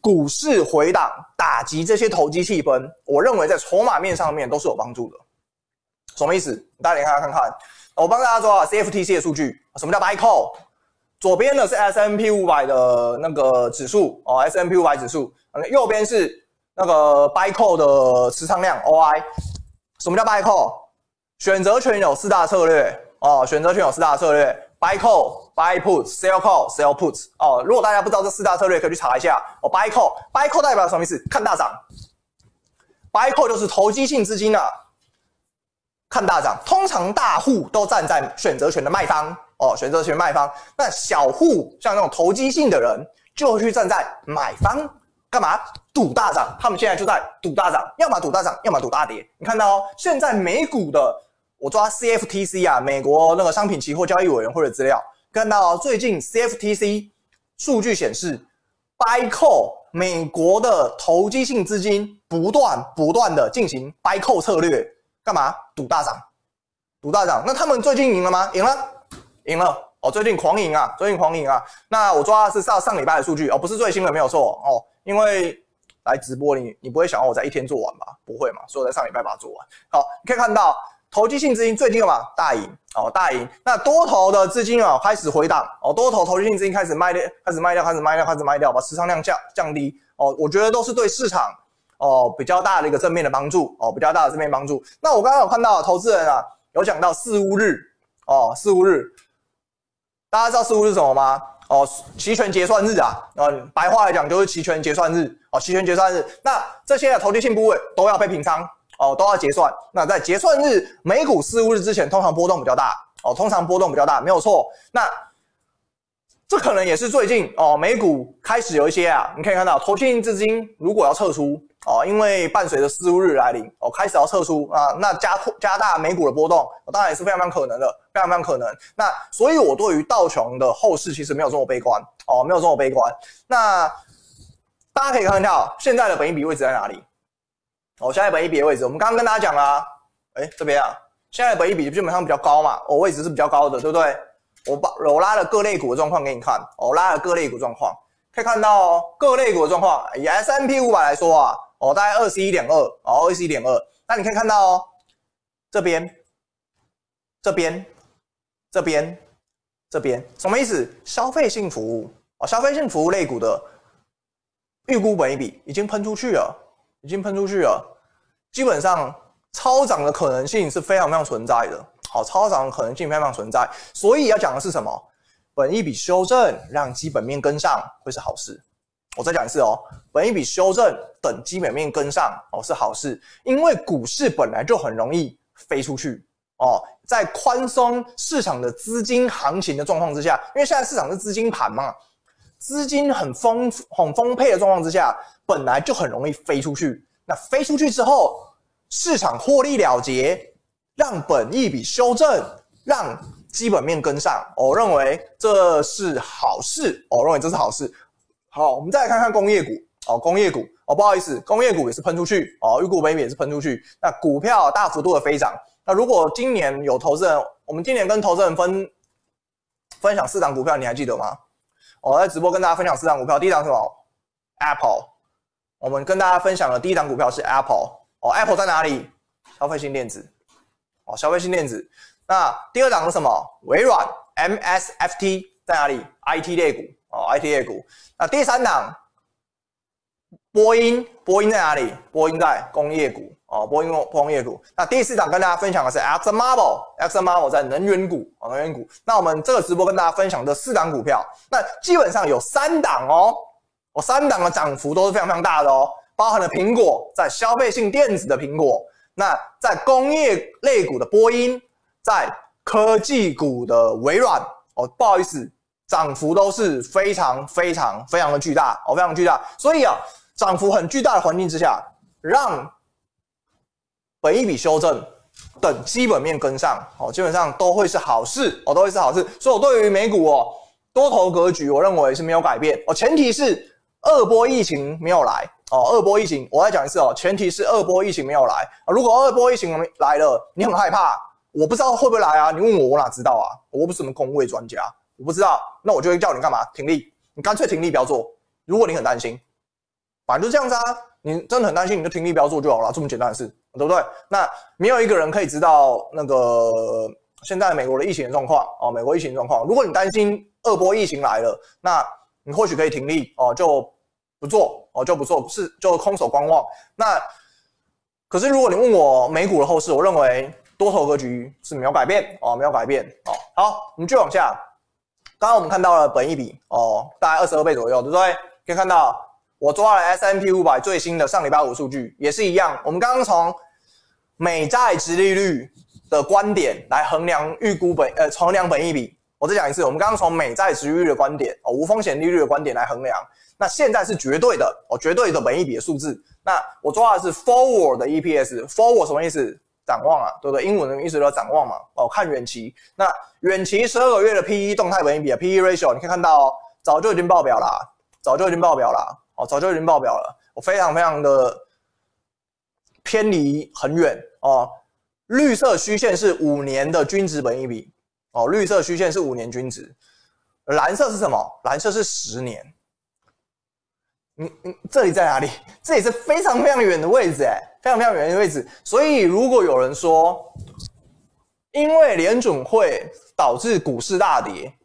股市回档打击这些投机气氛，我认为在筹码面上面都是有帮助的。什么意思？大家看看看，我帮大家做，CFTC 的数据，什么叫 buy call？左边呢是 S&P 500的那个指数哦，S&P 500指数，右边是那个 buy call 的持仓量 OI。什么叫 buy call？选择权有四大策略哦，选择权有四大策略。Buy call, buy put, sell call, sell put。哦，如果大家不知道这四大策略，可以去查一下。哦，buy call, buy call 代表什么意思？看大涨。Buy call 就是投机性资金啊，看大涨。通常大户都站在选择权的卖方哦，选择权卖方。那小户像那种投机性的人，就去站在买方，干嘛？赌大涨。他们现在就在赌大涨，要么赌大涨，要么赌大跌。你看到哦，现在美股的。我抓 CFTC 啊，美国那个商品期货交易委员会的资料，看到最近 CFTC 数据显示，buy call 美国的投机性资金不断不断的进行 buy call 策略，干嘛？赌大涨，赌大涨。那他们最近赢了吗？赢了，赢了。哦，最近狂赢啊，最近狂赢啊。那我抓的是上上礼拜的数据，哦，不是最新的，没有错哦。因为来直播你，你不会想要我在一天做完吧？不会嘛，所以我在上礼拜把它做完。好，你可以看到。投机性资金最近干嘛？大赢哦，大赢。那多头的资金啊，开始回档哦，多头投机性资金开始卖掉，开始卖掉，开始卖掉，开始卖掉，把持仓量降降低哦。我觉得都是对市场哦比较大的一个正面的帮助哦，比较大的正面帮助。那我刚刚有看到投资人啊，有讲到四巫日哦，四巫日，大家知道四五日是什么吗？哦，期权结算日啊，嗯，白话来讲就是期权结算日哦，期权结算日。那这些的投机性部位都要被平仓。哦，都要结算。那在结算日，美股四五日之前，通常波动比较大。哦，通常波动比较大，没有错。那这可能也是最近哦，美股开始有一些啊，你可以看到，投机性资金如果要撤出哦，因为伴随着四巫日来临哦，开始要撤出啊，那加加大美股的波动，哦，当然也是非常非常可能的，非常非常可能。那所以，我对于道琼的后市其实没有这么悲观哦，没有这么悲观。那大家可以看到，现在的本益比位置在哪里？哦，现在本益比的位置，我们刚刚跟大家讲啦，哎，这边啊，现在本益比基本上比较高嘛，哦，位置是比较高的，对不对？我把我拉了各类股的状况给你看，我，拉了各类股状况，可以看到哦，各类股的状况，以 S&P 500来说啊，哦，大概二十一点二，哦，二十一点二，那你可以看到哦，这边，这边，这边，这边，什么意思？消费性服务，哦，消费性服务类股的预估本一比已经喷出去了。已经喷出去了，基本上超涨的可能性是非常非常存在的。好，超涨的可能性非常存在，所以要讲的是什么？本一笔修正让基本面跟上会是好事。我再讲一次哦，本一笔修正等基本面跟上哦是好事，因为股市本来就很容易飞出去哦，在宽松市场的资金行情的状况之下，因为现在市场是资金盘嘛。资金很丰很丰沛的状况之下，本来就很容易飞出去。那飞出去之后，市场获利了结，让本益比修正，让基本面跟上。我认为这是好事。我认为这是好事。好，我们再来看看工业股。哦，工业股哦，不好意思，工业股也是喷出去。哦，预估本益比也是喷出去。那股票大幅度的飞涨。那如果今年有投资人，我们今年跟投资人分分享四档股票，你还记得吗？我在直播跟大家分享四档股票，第一档是什么？Apple。我们跟大家分享的第一档股票是 Apple。哦，Apple 在哪里？消费性电子。哦，消费性电子。那第二档是什么？微软。MSFT 在哪里？IT 类股。哦，IT 类股。那第三档，波音。波音在哪里？波音在工业股。哦，波音工业股。那第四档跟大家分享的是 Exxon Mobil，Exxon Mobil 在能源股，哦，能源股。那我们这个直播跟大家分享的四档股票，那基本上有三档哦，我三档的涨幅都是非常非常大的哦，包含了苹果在消费性电子的苹果，那在工业类股的波音，在科技股的微软。哦，不好意思，涨幅都是非常非常非常的巨大哦，非常巨大。所以啊，涨幅很巨大的环境之下，让本一笔修正等基本面跟上哦，基本上都会是好事哦，都会是好事。所以我对于美股哦多头格局，我认为是没有改变哦，前提是二波疫情没有来哦，二波疫情我再讲一次哦，前提是二波疫情没有来啊。如果二波疫情来了，你很害怕，我不知道会不会来啊？你问我，我哪知道啊？我不是什么公卫专家。我不知道，那我就会叫你干嘛？停利，你干脆停利不要做。如果你很担心，反正就这样子啊。你真的很担心，你就停利不要做就好了，这么简单的事，对不对？那没有一个人可以知道那个现在美国的疫情状况哦，美国疫情状况。如果你担心二波疫情来了，那你或许可以停利哦，就不做哦，就不做，不是就空手观望。那可是如果你问我美股的后市，我认为多头格局是没有改变哦，没有改变哦。好，我们继续往下。刚刚我们看到了本一比哦，大概二十二倍左右，对不对？可以看到我抓了 S&P 500最新的上礼拜五数据，也是一样。我们刚刚从美债殖利率的观点来衡量预估本呃衡量本一比。我再讲一次，我们刚刚从美债殖利率的观点哦，无风险利率的观点来衡量。那现在是绝对的哦，绝对的本益比的数字。那我抓的是 forward 的 EPS，forward 什么意思？展望啊，对不对？英文的意思叫展望嘛。哦，看远期。那远期十二个月的 P/E 动态本益比啊，P/E ratio，你可以看到，哦早就已经爆表了，早就已经爆表了。哦，早就已经爆表了。我非常非常的偏离很远哦。绿色虚线是五年的均值本益比。哦，绿色虚线是五年均值。蓝色是什么？蓝色是十年。你你，这里在哪里？这里是非常非常远的位置，哎。非常非常远的位置，所以如果有人说，因为联准会导致股市大跌，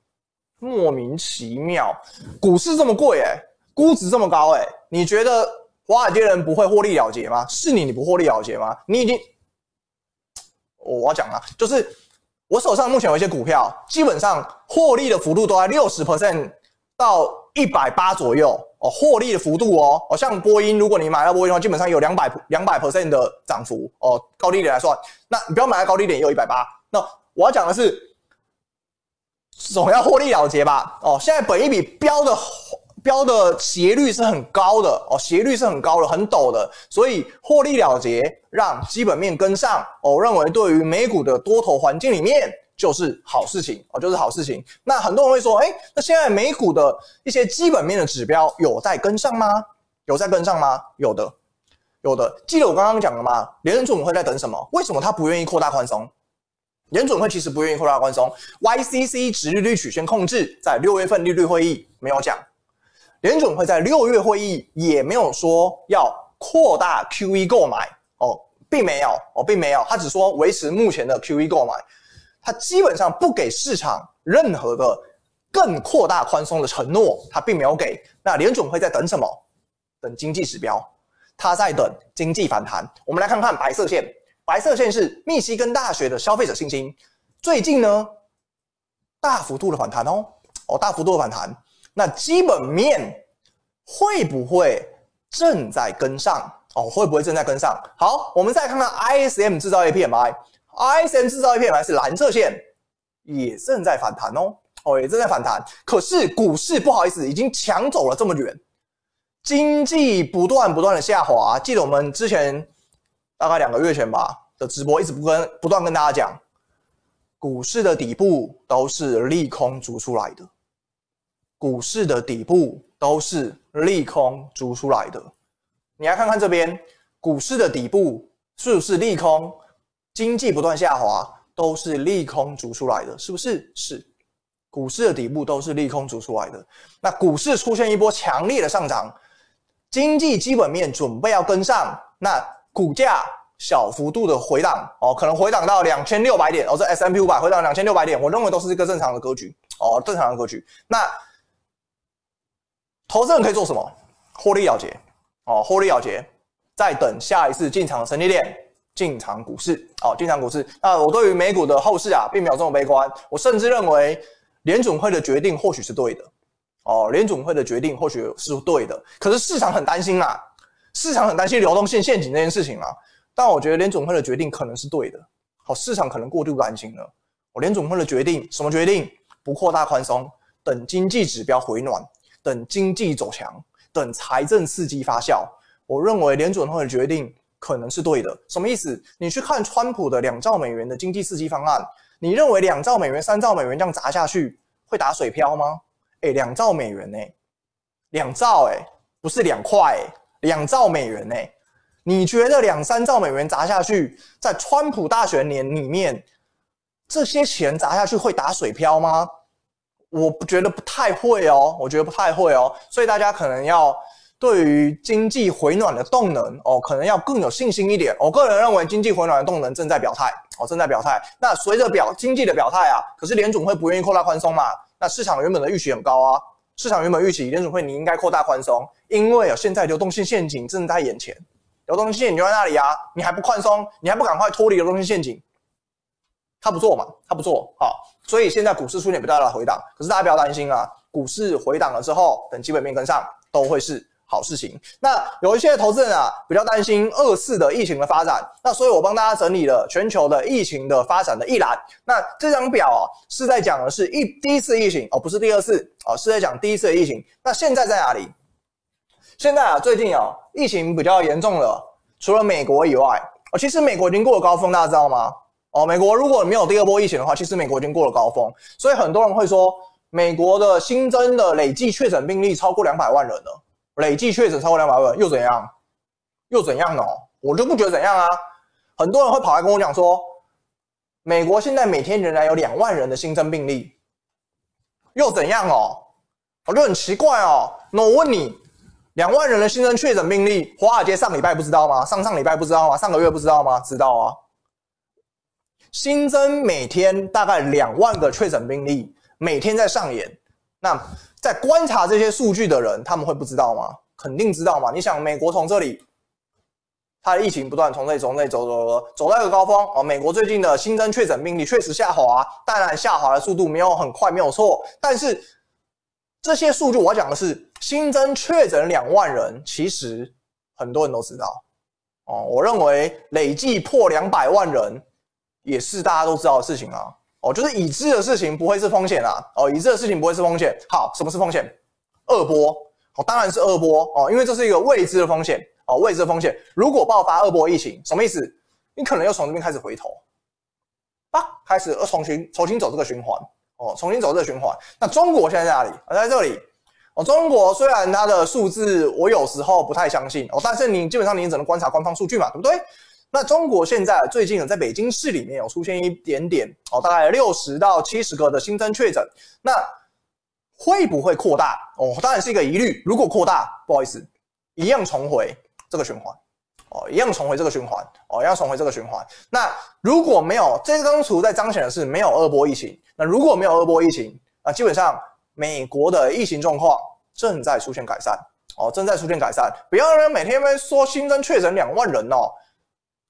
莫名其妙，股市这么贵，哎，估值这么高，哎，你觉得华尔街人不会获利了结吗？是你，你不获利了结吗？你已经，我要讲了，就是我手上目前有一些股票，基本上获利的幅度都在六十 percent 到一百八左右。哦，获利的幅度哦，哦，像波音，如果你买到波音的话，基本上有两百两百 percent 的涨幅哦，高低点来算，那你不要买到高低点也有一百八。那我要讲的是，总要获利了结吧？哦，现在本一笔标的标的斜率是很高的哦，斜率是很高的，很陡的，所以获利了结让基本面跟上。哦，我认为对于美股的多头环境里面。就是好事情哦，就是好事情。那很多人会说，哎，那现在美股的一些基本面的指标有在跟上吗？有在跟上吗？有的，有的。记得我刚刚讲了吗？联准会在等什么？为什么他不愿意扩大宽松？联准会其实不愿意扩大宽松。YCC 殖利率曲线控制在六月份利率会议没有讲，联准会在六月会议也没有说要扩大 QE 购买哦，并没有哦，并没有，他只说维持目前的 QE 购买。他基本上不给市场任何的更扩大宽松的承诺，他并没有给。那联准会在等什么？等经济指标，他在等经济反弹。我们来看看白色线，白色线是密西根大学的消费者信心，最近呢大幅度的反弹哦，哦大幅度的反弹。那基本面会不会正在跟上？哦会不会正在跟上？好，我们再看看 ISM 制造业 PMI。ISM 制造业 PMI 是蓝色线，也正在反弹哦，哦，也正在反弹。可是股市不好意思，已经抢走了这么远，经济不断不断的下滑。记得我们之前大概两个月前吧的直播，一直不跟不断跟大家讲，股市的底部都是利空逐出来的，股市的底部都是利空逐出来的。你来看看这边，股市的底部是不是利空？经济不断下滑，都是利空逐出来的，是不是？是，股市的底部都是利空逐出来的。那股市出现一波强烈的上涨，经济基本面准备要跟上，那股价小幅度的回档哦，可能回档到两千六百点哦，这 S M P 五百回档两千六百点，我认为都是一个正常的格局哦，正常的格局。那投资人可以做什么？获利了结哦，获利了结，再等下一次进场的时机点。进场股市，哦，进场股市。那我对于美股的后市啊，并没有这么悲观。我甚至认为联总会的决定或许是对的，哦，联总会的决定或许是对的。可是市场很担心啊，市场很担心流动性陷阱这件事情啊。但我觉得联总会的决定可能是对的。好，市场可能过度担心了。我联总会的决定什么决定？不扩大宽松，等经济指标回暖，等经济走强，等财政刺激发酵。我认为联准会的决定可能是对的。什么意思？你去看川普的两兆美元的经济刺激方案，你认为两兆美元、三兆美元这样砸下去会打水漂吗？诶，两兆美元呢？两兆诶，不是两块诶，两兆美元呢？你觉得两三兆美元砸下去，在川普大选年里面，这些钱砸下去会打水漂吗？我不觉得不太会哦，我觉得不太会哦，所以大家可能要对于经济回暖的动能哦，可能要更有信心一点。我个人认为经济回暖的动能正在表态哦，正在表态。那随着表经济的表态啊，可是联总会不愿意扩大宽松嘛？那市场原本的预期很高啊，市场原本预期联总会你应该扩大宽松，因为啊现在流动性陷阱正在眼前。流动性陷阱就在那里啊！你还不宽松，你还不赶快脱离流动性陷阱？他不做嘛？他不做，好，所以现在股市出现比较大的回档。可是大家不要担心啊，股市回档了之后，等基本面跟上，都会是好事情。那有一些投资人啊，比较担心二次的疫情的发展，那所以我帮大家整理了全球的疫情的发展的一览。那这张表啊，是在讲的是一第一次疫情哦，不是第二次哦，是在讲第一次的疫情。那现在在哪里？现在啊，最近啊，疫情比较严重了。除了美国以外，哦，其实美国已经过了高峰，大家知道吗？哦，美国如果没有第二波疫情的话，其实美国已经过了高峰。所以很多人会说，美国的新增的累计确诊病例超过两百万人了。累计确诊超过两百万，又怎样？又怎样呢？我就不觉得怎样啊。很多人会跑来跟我讲说，美国现在每天仍然有两万人的新增病例，又怎样哦？我就很奇怪哦。那我问你。两万人的新增确诊病例，华尔街上礼拜不知道吗？上上礼拜不知道吗？上个月不知道吗？知道啊。新增每天大概两万个确诊病例，每天在上演。那在观察这些数据的人，他们会不知道吗？肯定知道嘛。你想，美国从这里，它的疫情不断从这从这里走走走，走到一个高峰哦。美国最近的新增确诊病例确实下滑，当然下滑的速度没有很快，没有错，但是。这些数据我要讲的是新增确诊两万人，其实很多人都知道哦。我认为累计破两百万人也是大家都知道的事情啊。哦，就是已知的事情不会是风险啊。哦，已知的事情不会是风险。好，什么是风险？二波哦，当然是二波哦，因为这是一个未知的风险哦，未知的风险。如果爆发二波疫情，什么意思？你可能又从这边开始回头啊，开始又重新重新走这个循环。哦，重新走这个循环。那中国现在在哪里？啊，在这里。哦，中国虽然它的数字我有时候不太相信哦，但是你基本上你只能观察官方数据嘛，对不对？那中国现在最近有在北京市里面有出现一点点哦，大概六十到七十个的新增确诊，那会不会扩大？哦，当然是一个疑虑。如果扩大，不好意思，一样重回这个循环。哦，一样重回这个循环，哦，一样重回这个循环。那如果没有这张图在彰显的是没有二波疫情，那如果没有二波疫情，那基本上美国的疫情状况正在出现改善，哦，正在出现改善。不要人每天在说新增确诊两万人哦，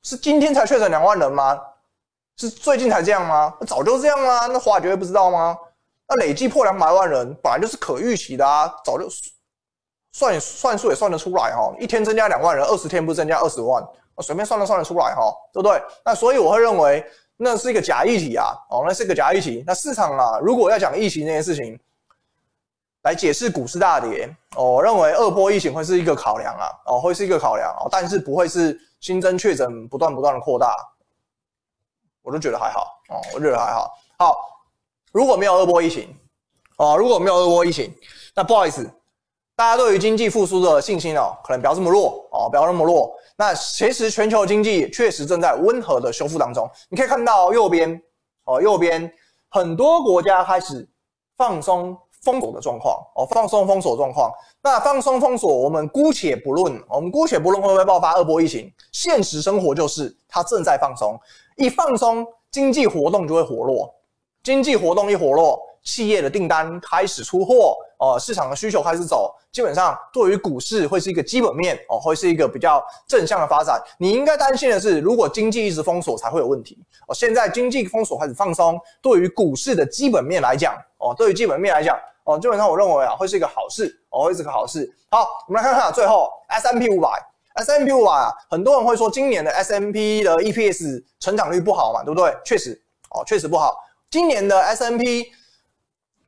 是今天才确诊两万人吗？是最近才这样吗？早就这样啦，那华尔街不知道吗？那累计破两百万人本来就是可预期的啊，早就。算算数也算得出来哈，一天增加两万人，二十天不增加二十万，我随便算都算得出来哈，对不对？那所以我会认为那是一个假议题啊，哦，那是一个假议题。那市场啊，如果要讲疫情这件事情来解释股市大跌，我认为二波疫情会是一个考量啊，哦，会是一个考量哦，但是不会是新增确诊不断不断的扩大，我都觉得还好哦，我觉得还好。好，如果没有二波疫情，哦，如果没有二波疫情，那不好意思。大家对于经济复苏的信心哦，可能不要这么弱哦，不要那么弱。那其实全球经济确实正在温和的修复当中。你可以看到右边哦，右边很多国家开始放松封锁的状况哦，放松封锁状况。那放松封锁，我们姑且不论，我们姑且不论会不会爆发二波疫情。现实生活就是它正在放松，一放松，经济活动就会活络，经济活动一活络，企业的订单开始出货。哦，市场的需求开始走，基本上对于股市会是一个基本面哦，会是一个比较正向的发展。你应该担心的是，如果经济一直封锁才会有问题哦。现在经济封锁开始放松，对于股市的基本面来讲哦，对于基本面来讲哦，基本上我认为啊，会是一个好事哦，会是个好事。好，我们来看看最后 S&P 500，S&P 500啊，很多人会说今年的 S M P 的 EPS 成长率不好嘛，对不对？确实哦，确实不好。今年的 S M P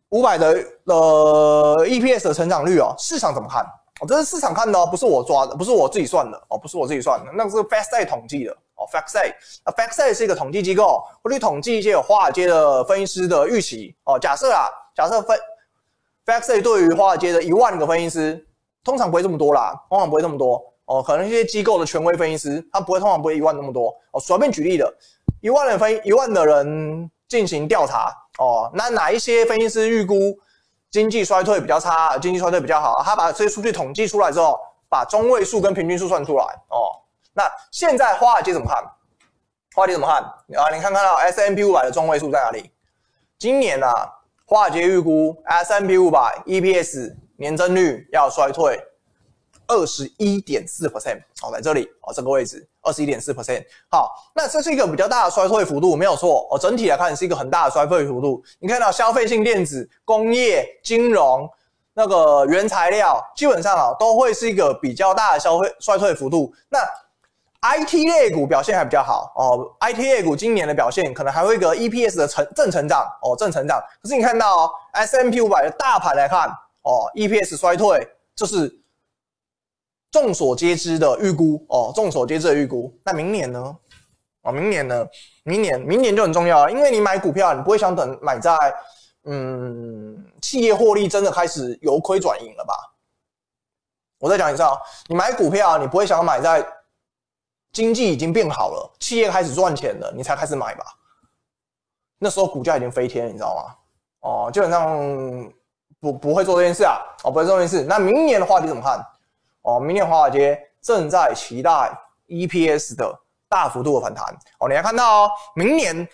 五百的呃 EPS 的成长率哦，市场怎么看？哦，这是市场看的哦，不是我抓的，不是我自己算的哦，不是我自己算的，那个是 FactSet 统计的哦，FactSet 啊，FactSet 是一个统计机构，会去统计一些有华尔街的分析师的预期哦。假设啊，假设分 Fancy 对于华尔街的一万个分析师，通常不会这么多啦，通常不会这么多哦，可能一些机构的权威分析师，他不会通常不会一万那么多哦。随便举例的，一万人分一万的人进行调查哦，那哪一些分析师预估？经济衰退比较差，经济衰退比较好。他把这些数据统计出来之后，把中位数跟平均数算出来哦。那现在华尔街怎么看？华尔街怎么看啊？你看看到 S&P 五百的中位数在哪里？今年啊，华尔街预估 S&P 五百 EPS 年增率要衰退。二十一点四 percent，哦，在这里哦，这个位置二十一点四 percent，好，那这是一个比较大的衰退幅度，没有错哦。整体来看是一个很大的衰退幅度。你看到消费性电子、工业、金融、那个原材料，基本上啊都会是一个比较大的消费衰退幅度。那 IT 类股表现还比较好哦，IT 类股今年的表现可能还会一个 EPS 的成正成长哦，正成长。可是你看到 S M P 五百的大盘来看哦，EPS 衰退就是。众所皆知的预估哦，众所皆知的预估。那明年呢？哦，明年呢？明年，明年就很重要了，因为你买股票，你不会想等买在嗯企业获利真的开始由亏转盈了吧？我再讲一次啊，你买股票，你不会想买在经济已经变好了，企业开始赚钱了，你才开始买吧？那时候股价已经飞天，你知道吗？哦，基本上不不会做这件事啊，哦，不会做这件事。那明年的话，你怎么看？哦，明年华尔街正在期待 EPS 的大幅度的反弹。哦，你来看到哦，明年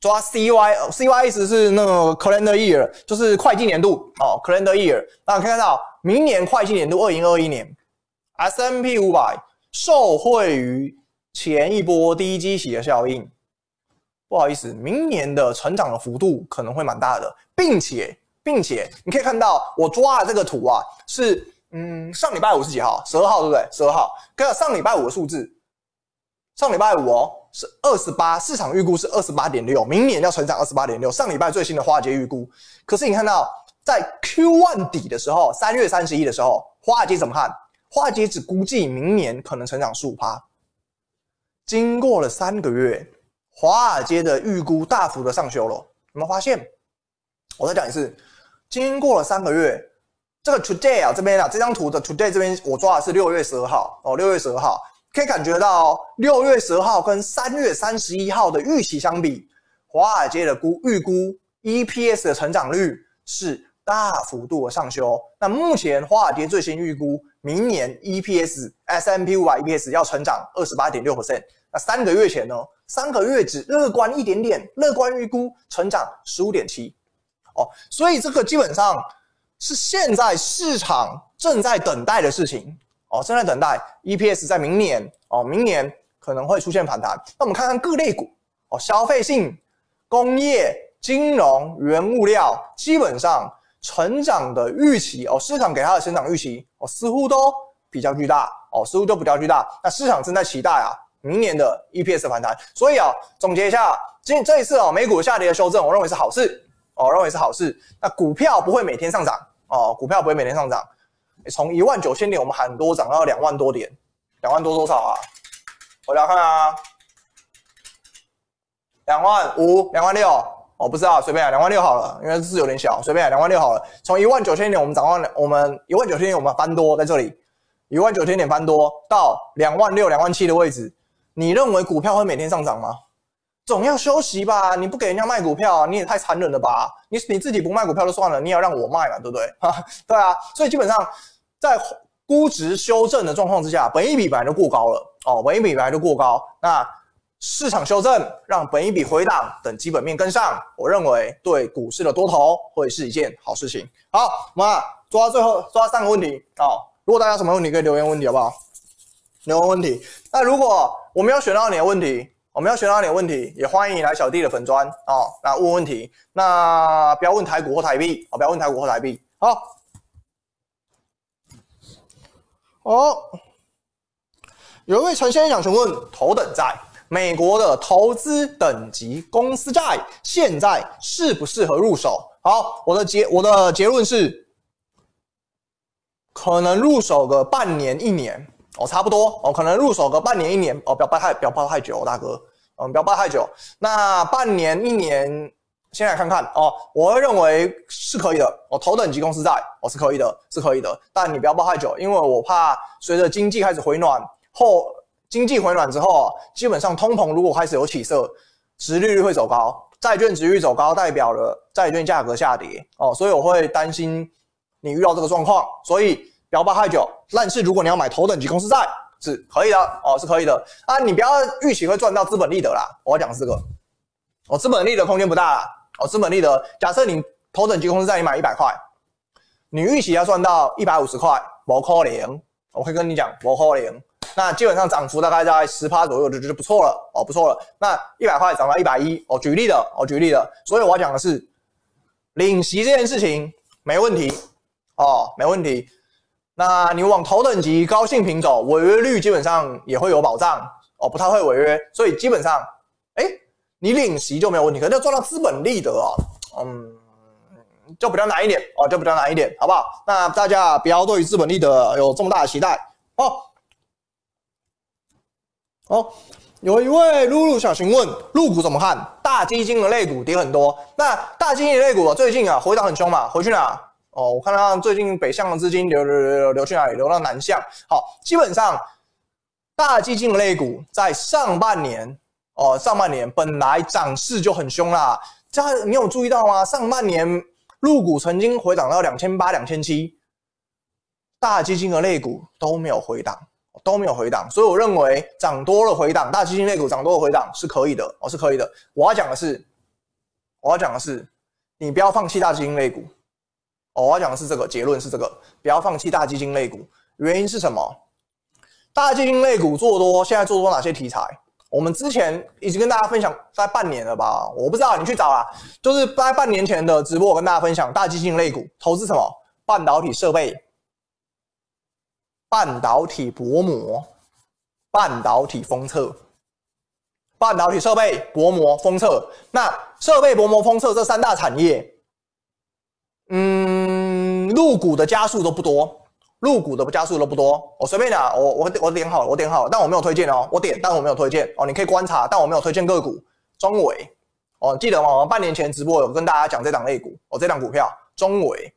抓 CY，CY 意思是那个 calendar year，就是会计年度哦，calendar year。那可以看到明年会计年度二零二一年 S M P 五百受惠于前一波低基期的效应，不好意思，明年的成长的幅度可能会蛮大的，并且并且你可以看到我抓的这个图啊是。嗯，上礼拜五是几号？十二号对不对？十二号。跟上礼拜五的数字，上礼拜五哦是二十八，市场预估是二十八点六，明年要成长二十八点六。上礼拜最新的华尔街预估，可是你看到在 Q1 底的时候，三月三十一的时候，华尔街怎么看？华尔街只估计明年可能成长十五趴。经过了三个月，华尔街的预估大幅的上修了。有没有发现？我再讲一次，经过了三个月。这个 today 啊，这边啊，这张图的 today 这边我抓的是六月十二号哦，六月十二号可以感觉到六月十二号跟三月三十一号的预期相比，华尔街的估预估 EPS 的成长率是大幅度的上修。那目前华尔街最新预估明年 EPS S M P 五百 EPS 要成长二十八点六 percent。那三个月前呢，三个月只乐观一点点，乐观预估成长十五点七哦，所以这个基本上。是现在市场正在等待的事情哦，正在等待 EPS 在明年哦，明年可能会出现反弹。那我们看看各类股哦，消费性、工业、金融、原物料，基本上成长的预期哦，市场给它的成长预期哦，似乎都比较巨大哦，似乎都比较巨大。那市场正在期待啊，明年的 EPS 反弹。所以啊，总结一下，今这一次哦，美股下跌的修正，我认为是好事哦，我认为是好事。那股票不会每天上涨。哦，股票不会每天上涨，从一万九千点我们喊多涨到两万多点，两万多多少啊？我来看啊，两万五，两万六，哦，不知道，随便啊，两万六好了，因为字有点小，随便啊，两万六好了。从一万九千点我们涨到我们一万九千点我们翻多在这里，一万九千点翻多到两万六、两万七的位置，你认为股票会每天上涨吗？总要休息吧，你不给人家卖股票，你也太残忍了吧？你你自己不卖股票就算了，你也要让我卖嘛，对不对？对啊，所以基本上在估值修正的状况之下，本一比本来就过高了哦，本一比本来就过高，那市场修正让本一比回档，等基本面跟上，我认为对股市的多头会是一件好事情。好，我们抓最后抓三个问题哦，如果大家什么问题可以留言问题好不好？留言问题。那如果我没有选到你的问题。我们要选到你的问题，也欢迎你来小弟的粉专哦。那问问题，那不要问台股或台币哦，不要问台股或台币。好，哦，有一位陈先生想询问：头等债，美国的投资等级公司债现在适不适合入手？好，我的结我的结论是，可能入手个半年一年哦，差不多哦，可能入手个半年一年哦，不要抱太不要抱太久，大哥，嗯，不要抱太久。那半年一年。先来看看哦，我会认为是可以的。我、哦、头等级公司债，我、哦、是可以的，是可以的。但你不要抱太久，因为我怕随着经济开始回暖后，经济回暖之后，基本上通膨如果开始有起色，殖利率会走高，债券殖率走高，代表了债券价格下跌哦，所以我会担心你遇到这个状况，所以不要抱太久。但是如果你要买头等级公司债，是可以的哦，是可以的啊，你不要预期会赚到资本利得啦。我要讲这个，哦，资本利得空间不大啦。哦，资本利得，假设你头等级公司债你买一百块，你预期要赚到一百五十块，不可能。我会跟你讲，不可能。那基本上涨幅大概在十趴左右就就不错了哦，不错了。那一百块涨到一百一，哦，举例的，哦，举例的。所以我要讲的是，领息这件事情没问题哦，没问题。那你往头等级高性品走，违约率基本上也会有保障哦，不太会违约。所以基本上，哎。你领息就没有问题，可能要赚到资本利得啊，嗯，就比较难一点哦，就比较难一点，好不好？那大家不要对于资本利得有这么大的期待哦。哦，有一位露露想询问，入股怎么看？大基金的类股跌很多，那大基金的类股最近啊回档很凶嘛，回去哪？哦，我看到最近北向的资金流流流流去哪里？流到南向。好，基本上大基金类股在上半年。哦，上半年本来涨势就很凶啦，这你有注意到吗？上半年入股曾经回档到两千八、两千七，大基金的类股都没有回档，都没有回档，所以我认为涨多了回档，大基金类股涨多了回档是可以的，哦，是可以的。我要讲的是，我要讲的是，你不要放弃大基金类股。哦，我要讲的是这个结论是这个，不要放弃大基金类股。原因是什么？大基金类股做多，现在做多哪些题材？我们之前已经跟大家分享在半年了吧？我不知道，你去找啊。就是在半年前的直播，我跟大家分享大基金类股投资什么？半导体设备、半导体薄膜、半导体封测、半导体设备、薄膜、封测。那设备、薄膜、封测这三大产业，嗯，入股的家数都不多。入股的家数都不多，我随便讲，我我我点好了，我点好了，但我没有推荐哦，我点，但我没有推荐哦，你可以观察，但我没有推荐个股。中伟哦，记得吗？我半年前直播有跟大家讲这档类股哦，这档股票中伟。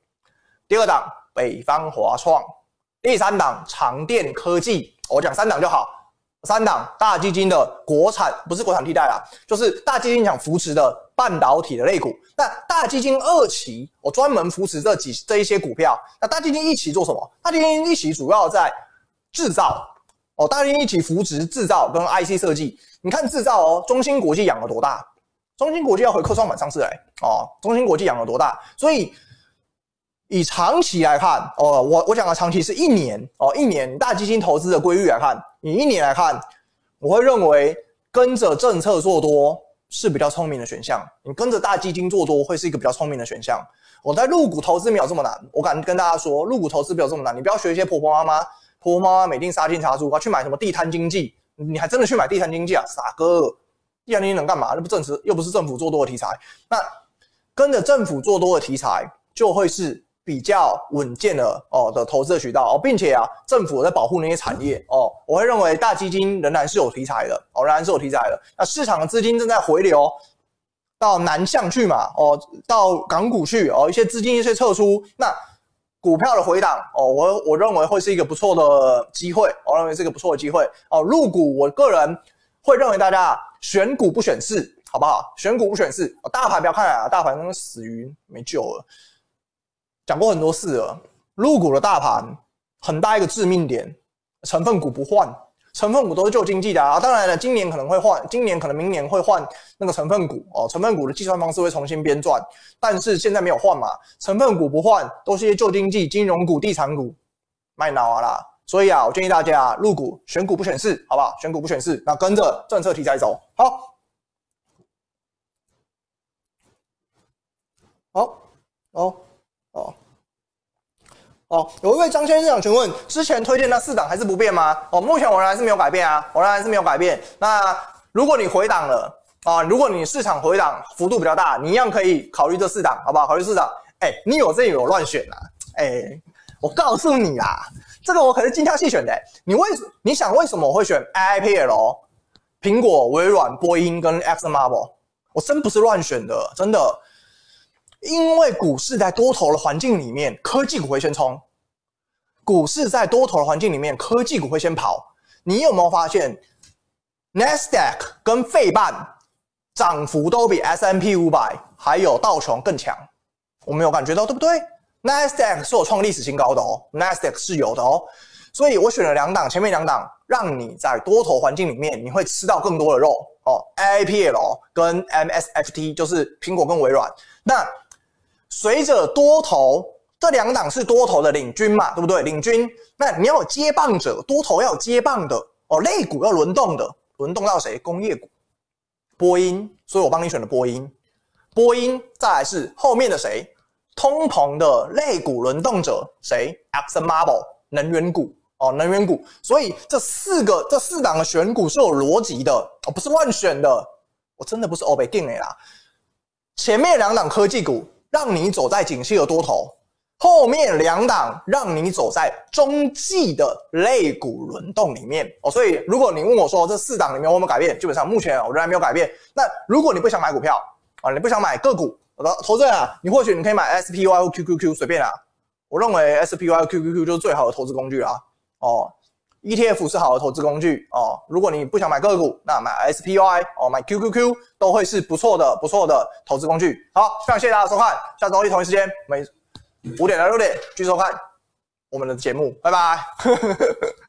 第二档北方华创，第三档长电科技，我讲三档就好。三档大基金的国产不是国产替代啦，就是大基金想扶持的半导体的类股。那大基金二期，我专门扶持这几这一些股票。那大基金一期做什么？大基金一期主要在制造哦，大基金一期扶持制造跟 IC 设计。你看制造哦，中芯国际养了多大？中芯国际要回科创板上市来哦，中芯国际养了多大？所以。以长期来看，哦，我我讲的长期是一年哦，一年大基金投资的规律来看，以一年来看，我会认为跟着政策做多是比较聪明的选项。你跟着大基金做多会是一个比较聪明的选项。我在入股投资没有这么难，我敢跟大家说，入股投资没有这么难。你不要学一些婆婆妈妈，婆婆妈妈每天杀进杀出，去买什么地摊经济，你还真的去买地摊经济啊？傻哥，地摊经济能干嘛？那不政治又不是政府做多的题材。那跟着政府做多的题材就会是。比较稳健的哦的投资的渠道哦，并且啊，政府在保护那些产业哦，我会认为大基金仍然是有题材的哦，仍然是有题材的。那市场的资金正在回流到南向去嘛哦，到港股去哦，一些资金一些撤出，那股票的回档哦，我我认为会是一个不错的机会，我认为是一个不错的机会哦。入股，我个人会认为大家选股不选市，好不好？选股不选市，大盘不要看啊，大盘那个死鱼没救了。讲过很多次了，入股的大盘很大一个致命点，成分股不换，成分股都是旧经济的啊。当然了，今年可能会换，今年可能明年会换那个成分股哦，成分股的计算方式会重新编撰，但是现在没有换嘛，成分股不换，都是一些旧经济、金融股、地产股，卖脑啊啦。所以啊，我建议大家入股选股不选市，好不好？选股不选市，那跟着政策题材走，好，好，好。有一位张先生想询问，之前推荐那四档还是不变吗？哦，目前我仍然是没有改变啊，我仍然是没有改变。那如果你回档了，啊，如果你市场回档幅度比较大，你一样可以考虑这四档，好不好？考虑四档。哎，你有这有乱选啊？哎，我告诉你啊，这个我可是精挑细选的。你为你想为什么我会选 IPL？、苹果、微软、波音跟 ExxonMobil？我真不是乱选的，真的。因为股市在多头的环境里面，科技股会先冲。股市在多头的环境里面，科技股会先跑。你有没有发现，NASDAQ 跟费半？涨幅都比 S M P 五百还有道琼更强，我没有感觉到对不对？Nasdaq 是有创历史新高的哦，Nasdaq 是有的哦，所以我选了两档，前面两档让你在多头环境里面你会吃到更多的肉哦，IIPL 跟 MSFT 就是苹果跟微软。那随着多头这两档是多头的领军嘛，对不对？领军，那你要有接棒者，多头要有接棒的哦，类股要轮动的，轮动到谁？工业股。波音，所以我帮你选了波音。波音，再来是后面的谁？通膨的类股轮动者谁？ExxonMobil 能源股哦，能源股。所以这四个这四档的选股是有逻辑的，哦，不是乱选的。我真的不是欧北定的啦。前面两档科技股让你走在景气的多头。后面两档让你走在中继的类股轮动里面哦，所以如果你问我说这四档里面有没有改变，基本上目前我仍然没有改变。那如果你不想买股票啊，你不想买个股，我的投资人啊，你或许你可以买 SPY 或 QQQ 随便啊。我认为 SPY 或 QQQ 就是最好的投资工具啦。哦，ETF 是好的投资工具哦。如果你不想买个股，那买 SPY 哦，买 QQQ 都会是不错的不错的投资工具。好，非常谢谢大家收看，下周一同一时间每。五点到六点，继续收看我们的节目，拜拜。